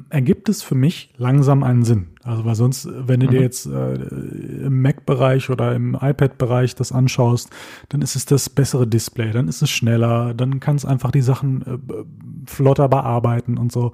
ergibt es für mich langsam einen Sinn. Also weil sonst, wenn du mhm. dir jetzt äh, im Mac-Bereich oder im iPad-Bereich das anschaust, dann ist es das bessere Display, dann ist es schneller, dann kann es einfach die Sachen äh, flotter bearbeiten und so.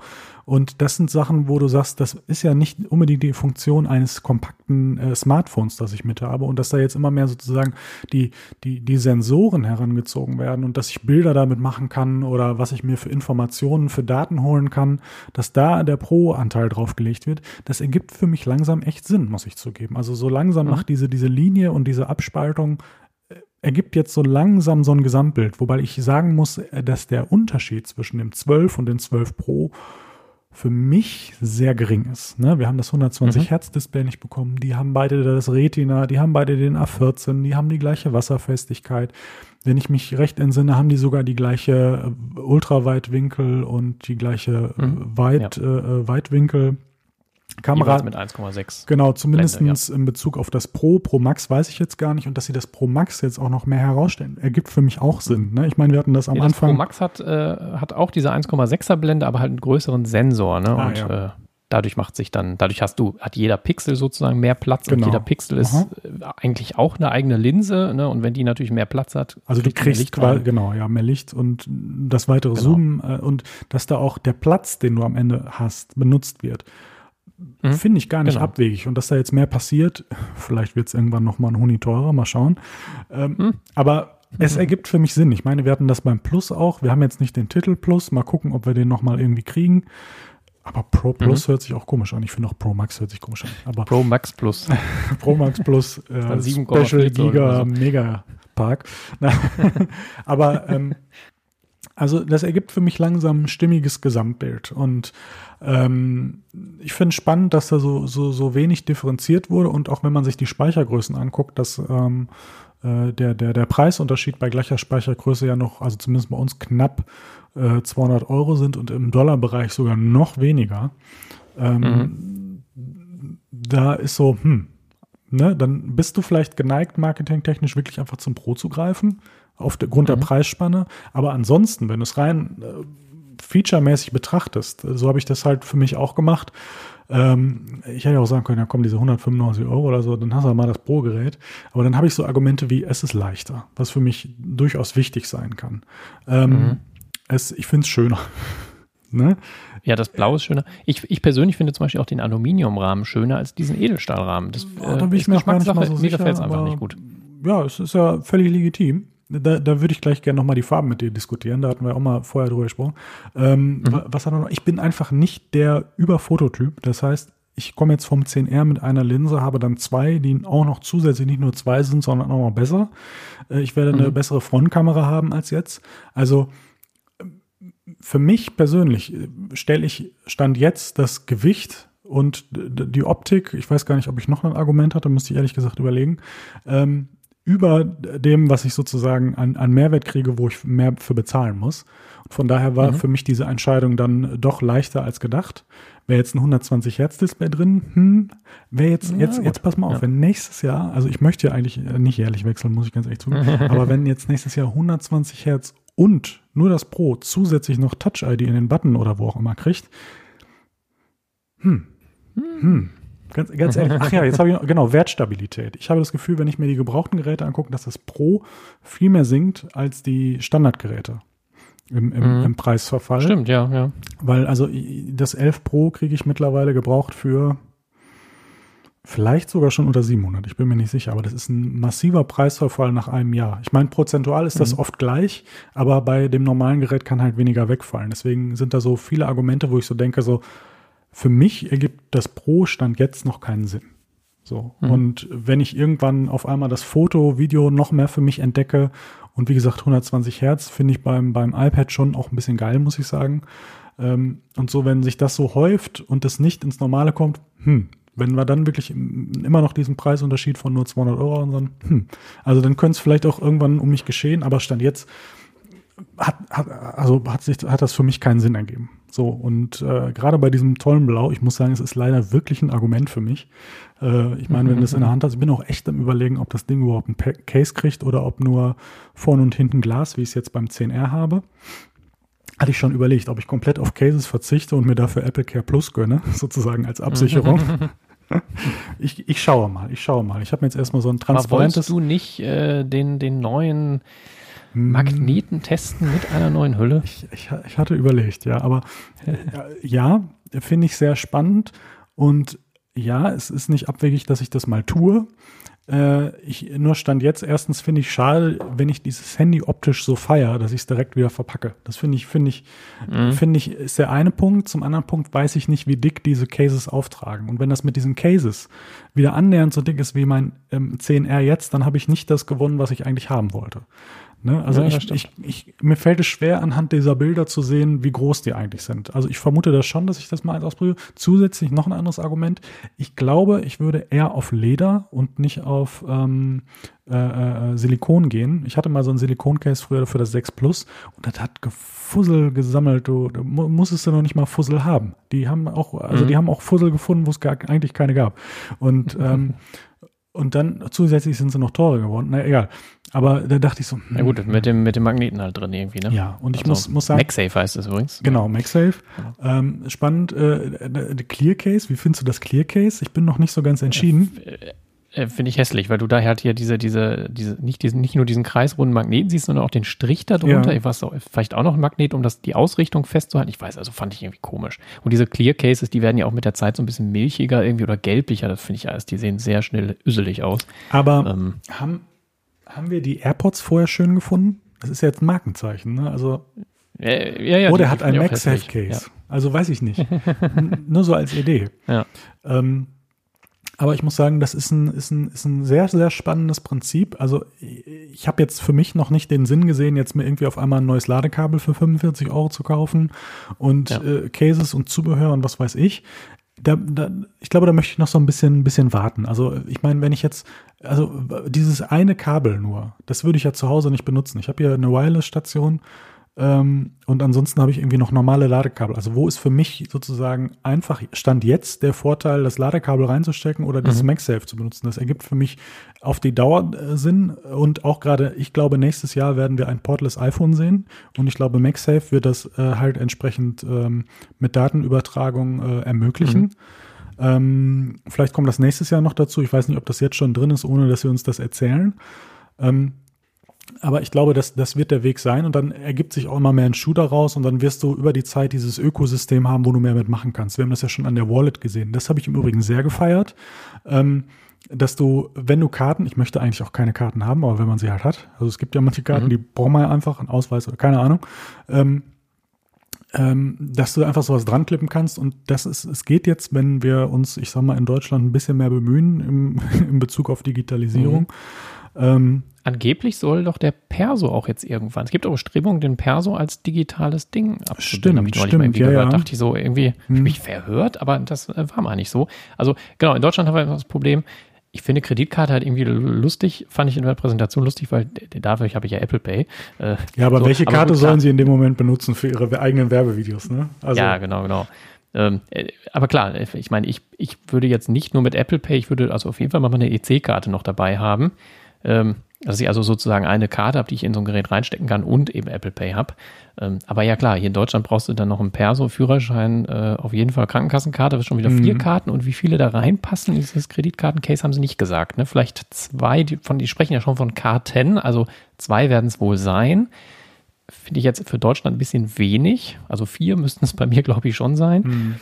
Und das sind Sachen, wo du sagst, das ist ja nicht unbedingt die Funktion eines kompakten äh, Smartphones, das ich mit habe. Und dass da jetzt immer mehr sozusagen die, die, die Sensoren herangezogen werden und dass ich Bilder damit machen kann oder was ich mir für Informationen, für Daten holen kann, dass da der Pro-Anteil draufgelegt wird, das ergibt für mich langsam echt Sinn, muss ich zugeben. Also so langsam mhm. macht diese, diese Linie und diese Abspaltung äh, ergibt jetzt so langsam so ein Gesamtbild, wobei ich sagen muss, äh, dass der Unterschied zwischen dem 12 und dem 12 Pro für mich sehr gering ist. Ne? Wir haben das 120 mhm. Hertz Display nicht bekommen. Die haben beide das Retina, die haben beide den A14, die haben die gleiche Wasserfestigkeit. Wenn ich mich recht entsinne, haben die sogar die gleiche äh, Ultraweitwinkel und die gleiche mhm. Weit, ja. äh, Weitwinkel Kamera mit 1,6. Genau, zumindest ja. in Bezug auf das Pro, Pro Max weiß ich jetzt gar nicht. Und dass sie das Pro Max jetzt auch noch mehr herausstellen, ergibt für mich auch Sinn. Ne? Ich meine, wir hatten das am Anfang. Das Pro Max hat, äh, hat auch diese 1,6er Blende, aber halt einen größeren Sensor. Ne? Ah, und ja. äh, dadurch macht sich dann, dadurch hast du, hat jeder Pixel sozusagen mehr Platz genau. und jeder Pixel ist Aha. Äh, eigentlich auch eine eigene Linse, ne? Und wenn die natürlich mehr Platz hat, also du kriegst quasi, genau, ja, mehr Licht und das weitere genau. Zoomen äh, und dass da auch der Platz, den du am Ende hast, benutzt wird. Mhm. Finde ich gar nicht genau. abwegig. Und dass da jetzt mehr passiert, vielleicht wird es irgendwann nochmal ein Huni teurer, mal schauen. Ähm, mhm. Aber es mhm. ergibt für mich Sinn. Ich meine, wir hatten das beim Plus auch. Wir haben jetzt nicht den Titel Plus. Mal gucken, ob wir den nochmal irgendwie kriegen. Aber Pro Plus mhm. hört sich auch komisch an. Ich finde auch Pro Max hört sich komisch an. Aber Pro Max Plus. Pro Max Plus äh, Special Giga so. Mega Park. Aber ähm, also das ergibt für mich langsam ein stimmiges Gesamtbild. Und ähm, ich finde es spannend, dass da so, so, so wenig differenziert wurde. Und auch wenn man sich die Speichergrößen anguckt, dass ähm, äh, der, der, der Preisunterschied bei gleicher Speichergröße ja noch, also zumindest bei uns knapp äh, 200 Euro sind und im Dollarbereich sogar noch weniger. Ähm, mhm. Da ist so, hm, ne, dann bist du vielleicht geneigt, marketingtechnisch wirklich einfach zum Pro zu greifen, aufgrund mhm. der Preisspanne. Aber ansonsten, wenn du es rein äh, featuremäßig betrachtest, so habe ich das halt für mich auch gemacht. Ähm, ich hätte auch sagen können, ja komm, diese 195 Euro oder so, dann hast du mal das Pro-Gerät. Aber dann habe ich so Argumente wie, es ist leichter, was für mich durchaus wichtig sein kann. Ähm, mhm. es, ich finde es schöner. ne? Ja, das Blau ist schöner. Ich, ich persönlich finde zum Beispiel auch den Aluminiumrahmen schöner als diesen Edelstahlrahmen. Das, oh, da bin ich mir auch gar nicht mal so Mir gefällt es einfach nicht gut. Ja, es ist ja völlig legitim. Da, da würde ich gleich gerne nochmal die Farben mit dir diskutieren. Da hatten wir auch mal vorher drüber gesprochen. Ähm, mhm. Was hat er noch? Ich bin einfach nicht der Überfototyp. Das heißt, ich komme jetzt vom 10R mit einer Linse, habe dann zwei, die auch noch zusätzlich nicht nur zwei sind, sondern auch noch besser. Äh, ich werde eine mhm. bessere Frontkamera haben als jetzt. Also für mich persönlich äh, stelle ich Stand jetzt das Gewicht und die Optik, ich weiß gar nicht, ob ich noch ein Argument hatte, müsste ich ehrlich gesagt überlegen, ähm, über dem, was ich sozusagen an, an Mehrwert kriege, wo ich mehr für bezahlen muss. Und von daher war mhm. für mich diese Entscheidung dann doch leichter als gedacht. Wäre jetzt ein 120 Hertz Display drin, hm, wäre jetzt, ja, jetzt, jetzt pass mal auf, ja. wenn nächstes Jahr, also ich möchte ja eigentlich nicht jährlich wechseln, muss ich ganz ehrlich zugeben, aber wenn jetzt nächstes Jahr 120 Hertz und nur das Pro zusätzlich noch Touch ID in den Button oder wo auch immer kriegt, hm, hm, hm Ganz, ganz ehrlich. Ach ja, jetzt habe ich noch, genau, Wertstabilität. Ich habe das Gefühl, wenn ich mir die gebrauchten Geräte angucke, dass das Pro viel mehr sinkt als die Standardgeräte im, im, mhm. im Preisverfall. Stimmt, ja, ja. Weil also das 11 Pro kriege ich mittlerweile gebraucht für vielleicht sogar schon unter 700. Ich bin mir nicht sicher, aber das ist ein massiver Preisverfall nach einem Jahr. Ich meine, prozentual ist das mhm. oft gleich, aber bei dem normalen Gerät kann halt weniger wegfallen. Deswegen sind da so viele Argumente, wo ich so denke, so, für mich ergibt das Pro Stand jetzt noch keinen Sinn. So. Mhm. Und wenn ich irgendwann auf einmal das Foto, Video noch mehr für mich entdecke und wie gesagt 120 Hertz finde ich beim, beim iPad schon auch ein bisschen geil, muss ich sagen. Ähm, und so, wenn sich das so häuft und das nicht ins Normale kommt, hm, wenn wir dann wirklich immer noch diesen Preisunterschied von nur 200 Euro haben, dann, hm, also dann könnte es vielleicht auch irgendwann um mich geschehen, aber Stand jetzt hat, hat, also hat, sich, hat das für mich keinen Sinn ergeben. So, und äh, gerade bei diesem tollen Blau, ich muss sagen, es ist leider wirklich ein Argument für mich. Äh, ich meine, wenn du es in der Hand hast, ich bin auch echt am überlegen, ob das Ding überhaupt ein Case kriegt oder ob nur vorne und hinten Glas, wie ich es jetzt beim 10R habe. Hatte ich schon überlegt, ob ich komplett auf Cases verzichte und mir dafür Apple Care Plus gönne, sozusagen als Absicherung. ich, ich schaue mal, ich schaue mal. Ich habe mir jetzt erstmal so ein transparentes. Aber wolltest du nicht äh, den, den neuen Magneten testen mit einer neuen Hülle? Ich, ich, ich hatte überlegt, ja, aber äh, ja, finde ich sehr spannend und ja, es ist nicht abwegig, dass ich das mal tue. Äh, ich, nur stand jetzt, erstens finde ich schade, wenn ich dieses Handy optisch so feiere, dass ich es direkt wieder verpacke. Das finde ich, finde ich, mhm. finde ich, ist der eine Punkt. Zum anderen Punkt weiß ich nicht, wie dick diese Cases auftragen. Und wenn das mit diesen Cases wieder annähernd so dick ist wie mein ähm, 10R jetzt, dann habe ich nicht das gewonnen, was ich eigentlich haben wollte. Ne? Also Ja, ich, ich, ich, mir fällt es schwer, anhand dieser Bilder zu sehen, wie groß die eigentlich sind. Also ich vermute das schon, dass ich das mal eins ausprobiere. Zusätzlich noch ein anderes Argument. Ich glaube, ich würde eher auf Leder und nicht auf ähm, äh, äh, Silikon gehen. Ich hatte mal so ein Silikoncase früher für das 6 Plus und das hat Gefussel gesammelt. Du, du mu- musstest du noch nicht mal Fussel haben. Die haben auch, also Mhm. die haben auch Fussel gefunden, wo es gar eigentlich keine gab. Und ähm, und dann zusätzlich sind sie noch teurer geworden. Na egal. Aber da dachte ich so, hm, Ja gut, mit dem, mit dem Magneten halt drin irgendwie, ne? ja, und ich Also, muss, muss sagen, MagSafe heißt es übrigens. genau, MagSafe. Ähm, spannend, äh, Clear Case, wie findest du das Clear Case? Ich bin noch nicht so ganz entschieden. Äh, Finde ich hässlich, weil du da halt hier diese, diese, diese, nicht diesen, nicht nur diesen kreisrunden Magneten siehst, sondern auch den Strich da drunter. Ja. Ich weiß auch, vielleicht auch noch ein Magnet, um das, die Ausrichtung festzuhalten. Ich weiß, also fand ich irgendwie komisch. Und diese Clear Cases, die werden ja auch mit der Zeit so ein bisschen milchiger irgendwie oder gelblicher. Das finde ich alles. Die sehen sehr schnell üsselig aus. Aber Ähm, haben, haben wir die AirPods vorher schön gefunden? Das ist ja jetzt ein Markenzeichen, ne? Also, äh, ja, ja, oder die- hat ein MagSafe. Case. Also weiß ich nicht. Nur so als Idee. Ja. ja. Ähm, aber ich muss sagen, das ist ein, ist, ein, ist ein sehr, sehr spannendes Prinzip. Also ich habe jetzt für mich noch nicht den Sinn gesehen, jetzt mir irgendwie auf einmal ein neues Ladekabel für 45 Euro zu kaufen und Ja. äh, Cases und Zubehör und was weiß ich. Da, da, ich glaube, da möchte ich noch so ein bisschen, bisschen warten. Also ich meine, wenn ich jetzt, also dieses eine Kabel nur, das würde ich ja zu Hause nicht benutzen. Ich habe hier eine Wireless-Station und ansonsten habe ich irgendwie noch normale Ladekabel. Also wo ist für mich sozusagen einfach Stand jetzt der Vorteil, das Ladekabel reinzustecken oder das MagSafe zu benutzen? Das ergibt für mich auf die Dauer äh, Sinn und auch gerade, ich glaube, nächstes Jahr werden wir ein portless iPhone sehen und ich glaube, MagSafe wird das äh, halt entsprechend ähm, mit Datenübertragung äh, ermöglichen. Ähm, vielleicht kommt das nächstes Jahr noch dazu. Ich weiß nicht, ob das jetzt schon drin ist, ohne dass sie uns das erzählen. Ähm, aber ich glaube, das, das wird der Weg sein und dann ergibt sich auch immer mehr ein Schuh daraus und dann wirst du über die Zeit dieses Ökosystem haben, wo du mehr mitmachen kannst. Wir haben das ja schon an der Wallet gesehen. Das habe ich im Übrigen sehr gefeiert, ähm, dass du, wenn du Karten, ich möchte eigentlich auch keine Karten haben, aber wenn man sie halt hat, also es gibt ja manche Karten, Mhm. die brauchen wir ja einfach, einen Ausweis oder keine Ahnung, ähm, ähm, dass du einfach sowas dran klippen kannst und das ist, es geht jetzt, wenn wir uns, ich sag mal, in Deutschland ein bisschen mehr bemühen im, in Bezug auf Digitalisierung. Ähm, Angeblich soll doch der Perso auch jetzt irgendwann. Es gibt auch Bestrebungen, den Perso als digitales Ding abzubilden. Stimmt, stimmt, mal irgendwie ja, gehört. ja. Dachte ich so, irgendwie ich mich verhört, aber das äh, war mal nicht so. Also genau, in Deutschland haben wir das Problem, ich finde Kreditkarte halt irgendwie lustig, fand ich in der Präsentation lustig, weil d- dafür habe ich ja Apple Pay. Äh, Ja, aber so, welche Karte gut, sollen sie in dem Moment benutzen für ihre eigenen Werbevideos, ne? Also, ja, genau, genau. Ähm, äh, aber klar, äh, ich meine, ich, ich würde jetzt nicht nur mit Apple Pay, ich würde also auf jeden Fall mal eine EC-Karte noch dabei haben. Ähm, dass ich also sozusagen eine Karte habe, die ich in so ein Gerät reinstecken kann und eben Apple Pay habe. Ähm, aber ja klar, hier in Deutschland brauchst du dann noch einen Perso, Führerschein, äh, auf jeden Fall Krankenkassenkarte, das ist schon wieder vier Mhm. Karten und wie viele da reinpassen in dieses Kreditkartencase haben sie nicht gesagt. Ne? Vielleicht zwei, die, von, die sprechen ja schon von Karten, also zwei werden es wohl sein. Finde ich jetzt für Deutschland ein bisschen wenig. Also vier müssten es bei mir, glaube ich, schon sein.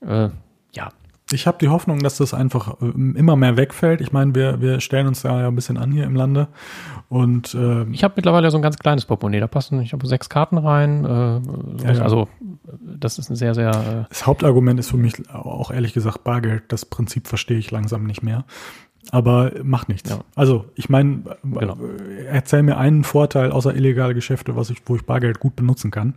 Mhm. Äh, ja, Ich habe die Hoffnung, dass das einfach äh, immer mehr wegfällt. Ich meine, wir, wir stellen uns da ja ein bisschen an hier im Lande. Und äh, ich habe mittlerweile so ein ganz kleines Portemonnaie. Da passen, ich habe sechs Karten rein. Äh, Ja, ja. Also das ist ein sehr, sehr. Äh, das Hauptargument ist für mich auch ehrlich gesagt Bargeld. Das Prinzip verstehe ich langsam nicht mehr. Aber macht nichts. Ja. Also, ich meine, Genau. äh, erzähl mir einen Vorteil außer illegale Geschäfte, was ich, wo ich Bargeld gut benutzen kann.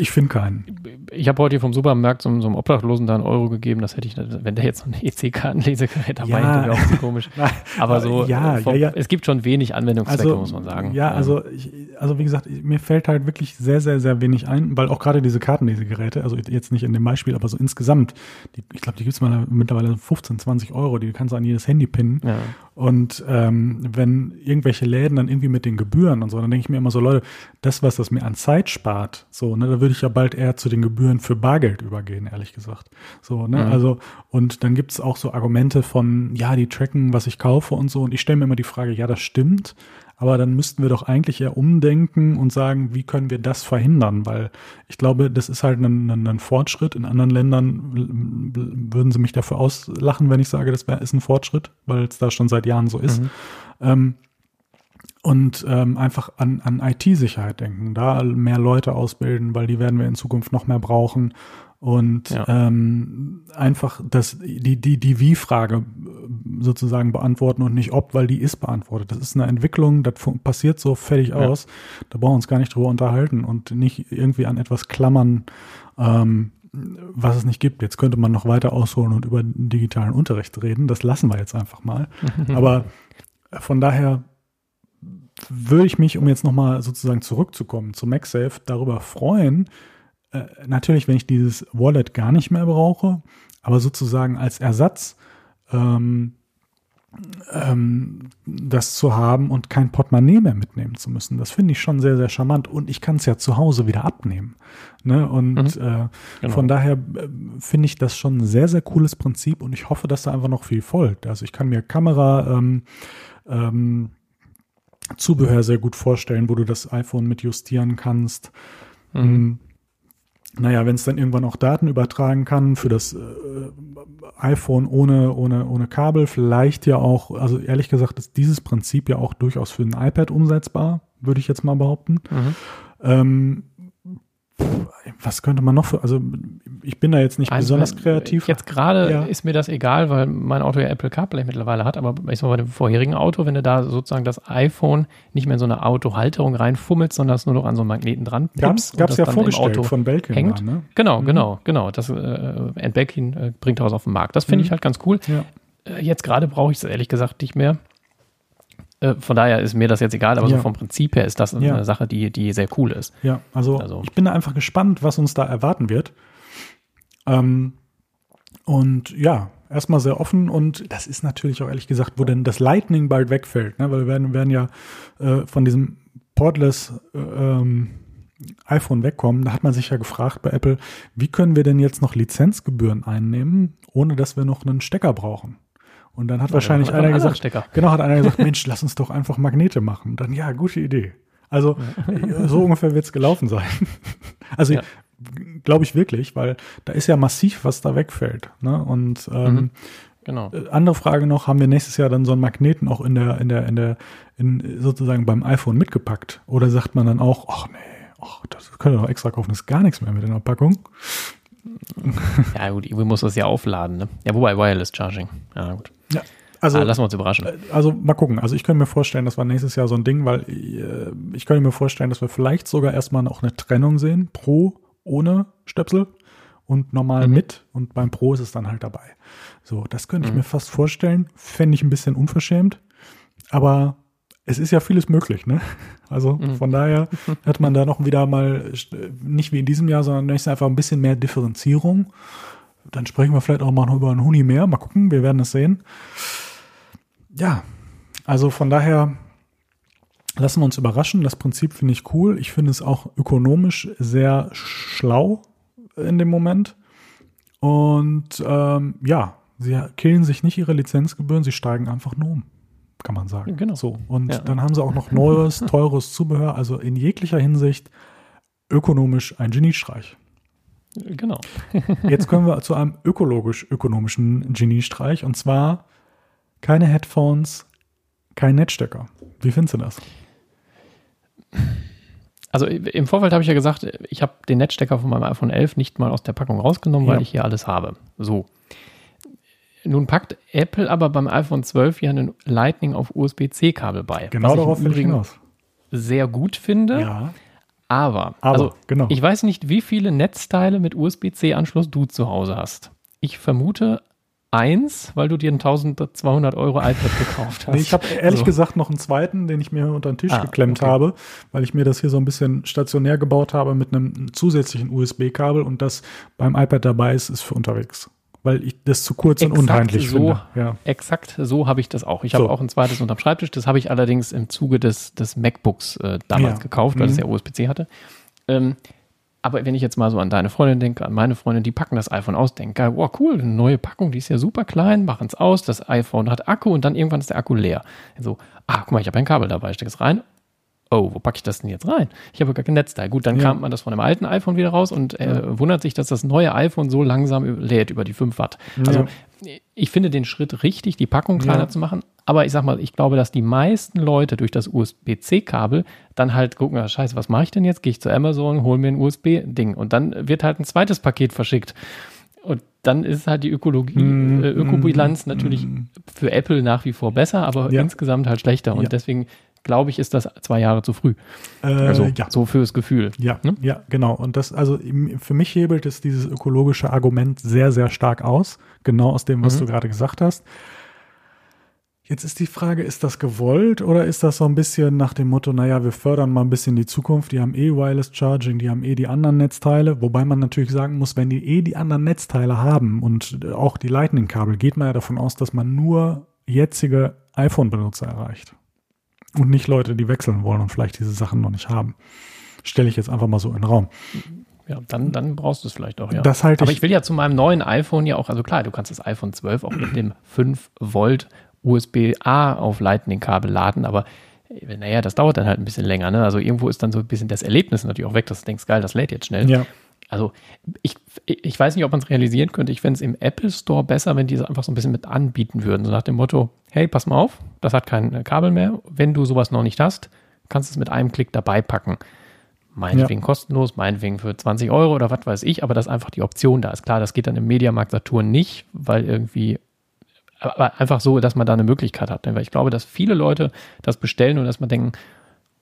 Ich finde keinen. ich habe heute hier vom Supermarkt so, einem- so einem Obdachlosen da einen Euro gegeben. Das hätte ich, wenn der jetzt so ein EC-Kartenlesegerät dabei Ja. hätte, wäre auch so komisch. Aber so, ja, äh, vom, ja, ja. es gibt schon wenig Anwendungszwecke, Also, muss man sagen. ja, also, ich, also wie gesagt, mir fällt halt wirklich sehr, sehr, sehr wenig ein, weil auch gerade diese Kartenlesegeräte, also jetzt nicht in dem Beispiel, aber so insgesamt, die, ich glaube, die gibt's mal mittlerweile 15, 20 Euro, die kannst du an jedes Handy pinnen. Ja. Und ähm, wenn irgendwelche Läden dann irgendwie mit den Gebühren und so, dann denke ich mir immer so, Leute, das, was das mir an Zeit spart, so, ne, da würde ich ja bald eher zu den Gebühren für Bargeld übergehen, ehrlich gesagt. So, ne, Mhm. also, und dann gibt's auch so Argumente von, ja, die tracken, was ich kaufe und so. Und ich stelle mir immer die Frage, ja, das stimmt, aber dann müssten wir doch eigentlich eher umdenken und sagen, wie können wir das verhindern? Weil ich glaube, das ist halt ein, ein, ein Fortschritt. In anderen Ländern würden sie mich dafür auslachen, wenn ich sage, das wär, ist ein Fortschritt, weil es da schon seit Jahren so ist. Mhm. Ähm, und ähm, einfach an, an IT-Sicherheit denken, da mehr Leute ausbilden, weil die werden wir in Zukunft noch mehr brauchen. und Ja. ähm, einfach das, die, die, die Wie-Frage sozusagen beantworten und nicht ob, weil die ist beantwortet. Das ist eine Entwicklung, das passiert so fertig Ja. aus. Da brauchen wir uns gar nicht drüber unterhalten und nicht irgendwie an etwas klammern, ähm, was es nicht gibt. Jetzt könnte man noch weiter ausholen und über digitalen Unterricht reden. Das lassen wir jetzt einfach mal. Aber von daher würde ich mich, um jetzt nochmal sozusagen zurückzukommen zu MagSafe, darüber freuen, äh, natürlich, wenn ich dieses Wallet gar nicht mehr brauche, aber sozusagen als Ersatz ähm, ähm, das zu haben und kein Portemonnaie mehr mitnehmen zu müssen. Das finde ich schon sehr, sehr charmant und ich kann es ja zu Hause wieder abnehmen. Ne? Und Mhm. äh, Genau. von daher äh, finde ich das schon ein sehr, sehr cooles Prinzip und ich hoffe, dass da einfach noch viel folgt. Also ich kann mir Kamera, ähm, ähm, Zubehör sehr gut vorstellen, wo du das iPhone mit justieren kannst. Mhm. Ähm, Naja, wenn es dann irgendwann auch Daten übertragen kann für das äh, iPhone ohne, ohne, ohne Kabel, vielleicht ja auch, also ehrlich gesagt ist dieses Prinzip ja auch durchaus für ein iPad umsetzbar, würde ich jetzt mal behaupten. Mhm. Ähm, was könnte man noch für, also ich bin da jetzt nicht Also, besonders wenn- kreativ. Jetzt gerade Ja. ist mir das egal, weil mein Auto ja Apple CarPlay mittlerweile hat, aber ich sag mal, bei dem vorherigen Auto, wenn du da sozusagen das iPhone nicht mehr in so eine Autohalterung reinfummelst, sondern es nur noch an so einen Magneten dran pippst gab's das ja vorgestellt Auto von Belkin. hängt. Mal, ne? Genau, genau, genau. Das äh, Belkin äh, bringt daraus auf den Markt. Das finde Mhm. ich halt ganz cool. Ja. Äh, jetzt gerade brauche ich es ehrlich gesagt nicht mehr. Äh, von daher ist mir das jetzt egal, aber Ja. so vom Prinzip her ist das eine Ja. Sache, die, die sehr cool ist. Ja, also, Also- ich bin da einfach gespannt, was uns da erwarten wird. Ähm, und ja, erstmal sehr offen und das ist natürlich auch ehrlich gesagt, wo denn das Lightning bald wegfällt, ne? weil wir werden, werden ja äh, von diesem Portless äh, ähm, iPhone wegkommen. Da hat man sich ja gefragt bei Apple, wie können wir denn jetzt noch Lizenzgebühren einnehmen, ohne dass wir noch einen Stecker brauchen? Und dann hat wahrscheinlich Ja, dann einer gesagt, Stecker. genau, hat einer gesagt, Mensch, lass uns doch einfach Magnete machen. Und dann, ja, gute Idee. Also so ungefähr wird es gelaufen sein. Also Ja. glaube ich wirklich, weil da ist ja massiv, was da wegfällt. Ne? Und ähm, Mhm. Genau. äh, andere Frage noch, haben wir nächstes Jahr dann so einen Magneten auch in der, in der, in der, in sozusagen beim iPhone mitgepackt? Oder sagt man dann auch, ach nee, ach, das können wir doch extra kaufen, das ist gar nichts mehr mit in der Packung. Ja, gut, irgendwie muss das ja aufladen, ne? Ja, wobei Wireless Charging. Ja, gut. Ja, also, ah, lassen wir uns überraschen. äh, also mal gucken. Also ich könnte mir vorstellen, das war nächstes Jahr so ein Ding, weil äh, ich könnte mir vorstellen, dass wir vielleicht sogar erstmal auch eine Trennung sehen. Pro ohne Stöpsel und normal Mhm. mit. Und beim Pro ist es dann halt dabei. So, das könnte ich Mhm. mir fast vorstellen. Fände ich ein bisschen unverschämt. Aber es ist ja vieles möglich, ne? Also Mhm. von daher hat man da noch wieder mal, äh, nicht wie in diesem Jahr, sondern nächstes Jahr einfach ein bisschen mehr Differenzierung. Dann sprechen wir vielleicht auch mal über einen Huni mehr. Mal gucken, wir werden es sehen. Ja, also von daher lassen wir uns überraschen. Das Prinzip finde ich cool. Ich finde es auch ökonomisch sehr schlau in dem Moment. Und ähm, ja, sie killen sich nicht ihre Lizenzgebühren, sie steigen einfach nur um, kann man sagen. Genau. So. Und Ja. dann haben sie auch noch neues, teures Zubehör. Also in jeglicher Hinsicht ökonomisch ein Geniestreich. Genau. Jetzt kommen wir zu einem ökologisch-ökonomischen Geniestreich und zwar keine Headphones, kein Netzstecker. Wie findest du das? Also im Vorfeld habe ich ja gesagt, ich habe den Netzstecker von meinem iPhone 11 nicht mal aus der Packung rausgenommen, weil Ja. ich hier alles habe. So. Nun packt Apple aber beim iPhone 12 ja einen Lightning auf USB-C-Kabel bei. Genau darauf will ich hinaus. sehr gut finde. Ja, Aber, aber also genau. ich weiß nicht, wie viele Netzteile mit USB-C-Anschluss du zu Hause hast. Ich vermute eins, weil du dir ein 1200 Euro iPad gekauft hast. Nee, ich habe ehrlich So. gesagt noch einen zweiten, den ich mir unter den Tisch Ah, geklemmt okay. habe, weil ich mir das hier so ein bisschen stationär gebaut habe mit einem zusätzlichen USB-Kabel und das beim iPad dabei ist, ist für unterwegs. Weil ich das zu kurz und Exakt unheimlich so. finde. Ja. Exakt so habe ich das auch. Ich habe So. auch ein zweites unterm Schreibtisch. Das habe ich allerdings im Zuge des, des MacBooks äh, damals Ja. gekauft, weil Mhm. es ja USB-C hatte. Ähm, aber wenn ich jetzt mal so an deine Freundin denke, an meine Freundin, die packen das iPhone aus, denken, geil, wow, cool, eine neue Packung, die ist ja super klein, machen es aus, das iPhone hat Akku und dann irgendwann ist der Akku leer. So, ah, guck mal, ich habe ein Kabel dabei, steck es rein. Oh, wo packe ich das denn jetzt rein? Ich habe gar kein Netzteil. Gut, dann Ja. kramt man das von dem alten iPhone wieder raus und äh, wundert sich, dass das neue iPhone so langsam lädt über die 5 Watt. Also ich finde den Schritt richtig, die Packung kleiner Ja. zu machen. Aber ich sag mal, ich glaube, dass die meisten Leute durch das USB-C-Kabel dann halt gucken, ah, scheiße, was mache ich denn jetzt? Gehe ich zu Amazon, hole mir ein USB-Ding. Und dann wird halt ein zweites Paket verschickt. Und dann ist halt die Ökologie, Mm, äh, Ökobilanz natürlich für Apple nach wie vor besser, aber Ja. insgesamt halt schlechter. Und Ja. deswegen glaube ich, ist das zwei Jahre zu früh. Äh, Also ja. so fürs Gefühl. Ja, Ne? ja, genau. Und das, also für mich hebelt es dieses ökologische Argument sehr, sehr stark aus. Genau aus dem, was Mhm. du gerade gesagt hast. Jetzt ist die Frage, ist das gewollt oder ist das so ein bisschen nach dem Motto, naja, wir fördern mal ein bisschen die Zukunft, die haben eh Wireless Charging, die haben eh die anderen Netzteile, wobei man natürlich sagen muss, wenn die eh die anderen Netzteile haben und auch die Lightning-Kabel, geht man ja davon aus, dass man nur jetzige iPhone-Benutzer erreicht. Und nicht Leute, die wechseln wollen und vielleicht diese Sachen noch nicht haben. Stelle ich jetzt einfach mal so in den Raum. Ja, dann, dann brauchst du es vielleicht auch, ja. Das halte Aber ich- ich will ja zu meinem neuen iPhone ja auch, also klar, du kannst das iPhone 12 auch mit dem 5 Volt USB-A auf Lightning-Kabel laden, aber naja, das dauert dann halt ein bisschen länger. Ne? Also irgendwo ist dann so ein bisschen das Erlebnis natürlich auch weg, dass du denkst, geil, das lädt jetzt schnell. Ja. Also ich, ich weiß nicht, ob man es realisieren könnte. Ich fände es im Apple Store besser, wenn die es einfach so ein bisschen mit anbieten würden. So nach dem Motto, hey, pass mal auf, das hat kein äh, Kabel mehr. Wenn du sowas noch nicht hast, kannst du es mit einem Klick dabei packen. Meinetwegen kostenlos, meinetwegen für 20 Euro oder was weiß ich, aber dass einfach die Option da ist. Klar, das geht dann im Mediamarkt Saturn nicht, weil irgendwie, aber einfach so, dass man da eine Möglichkeit hat. Weil ich glaube, dass viele Leute das bestellen und dass man denken,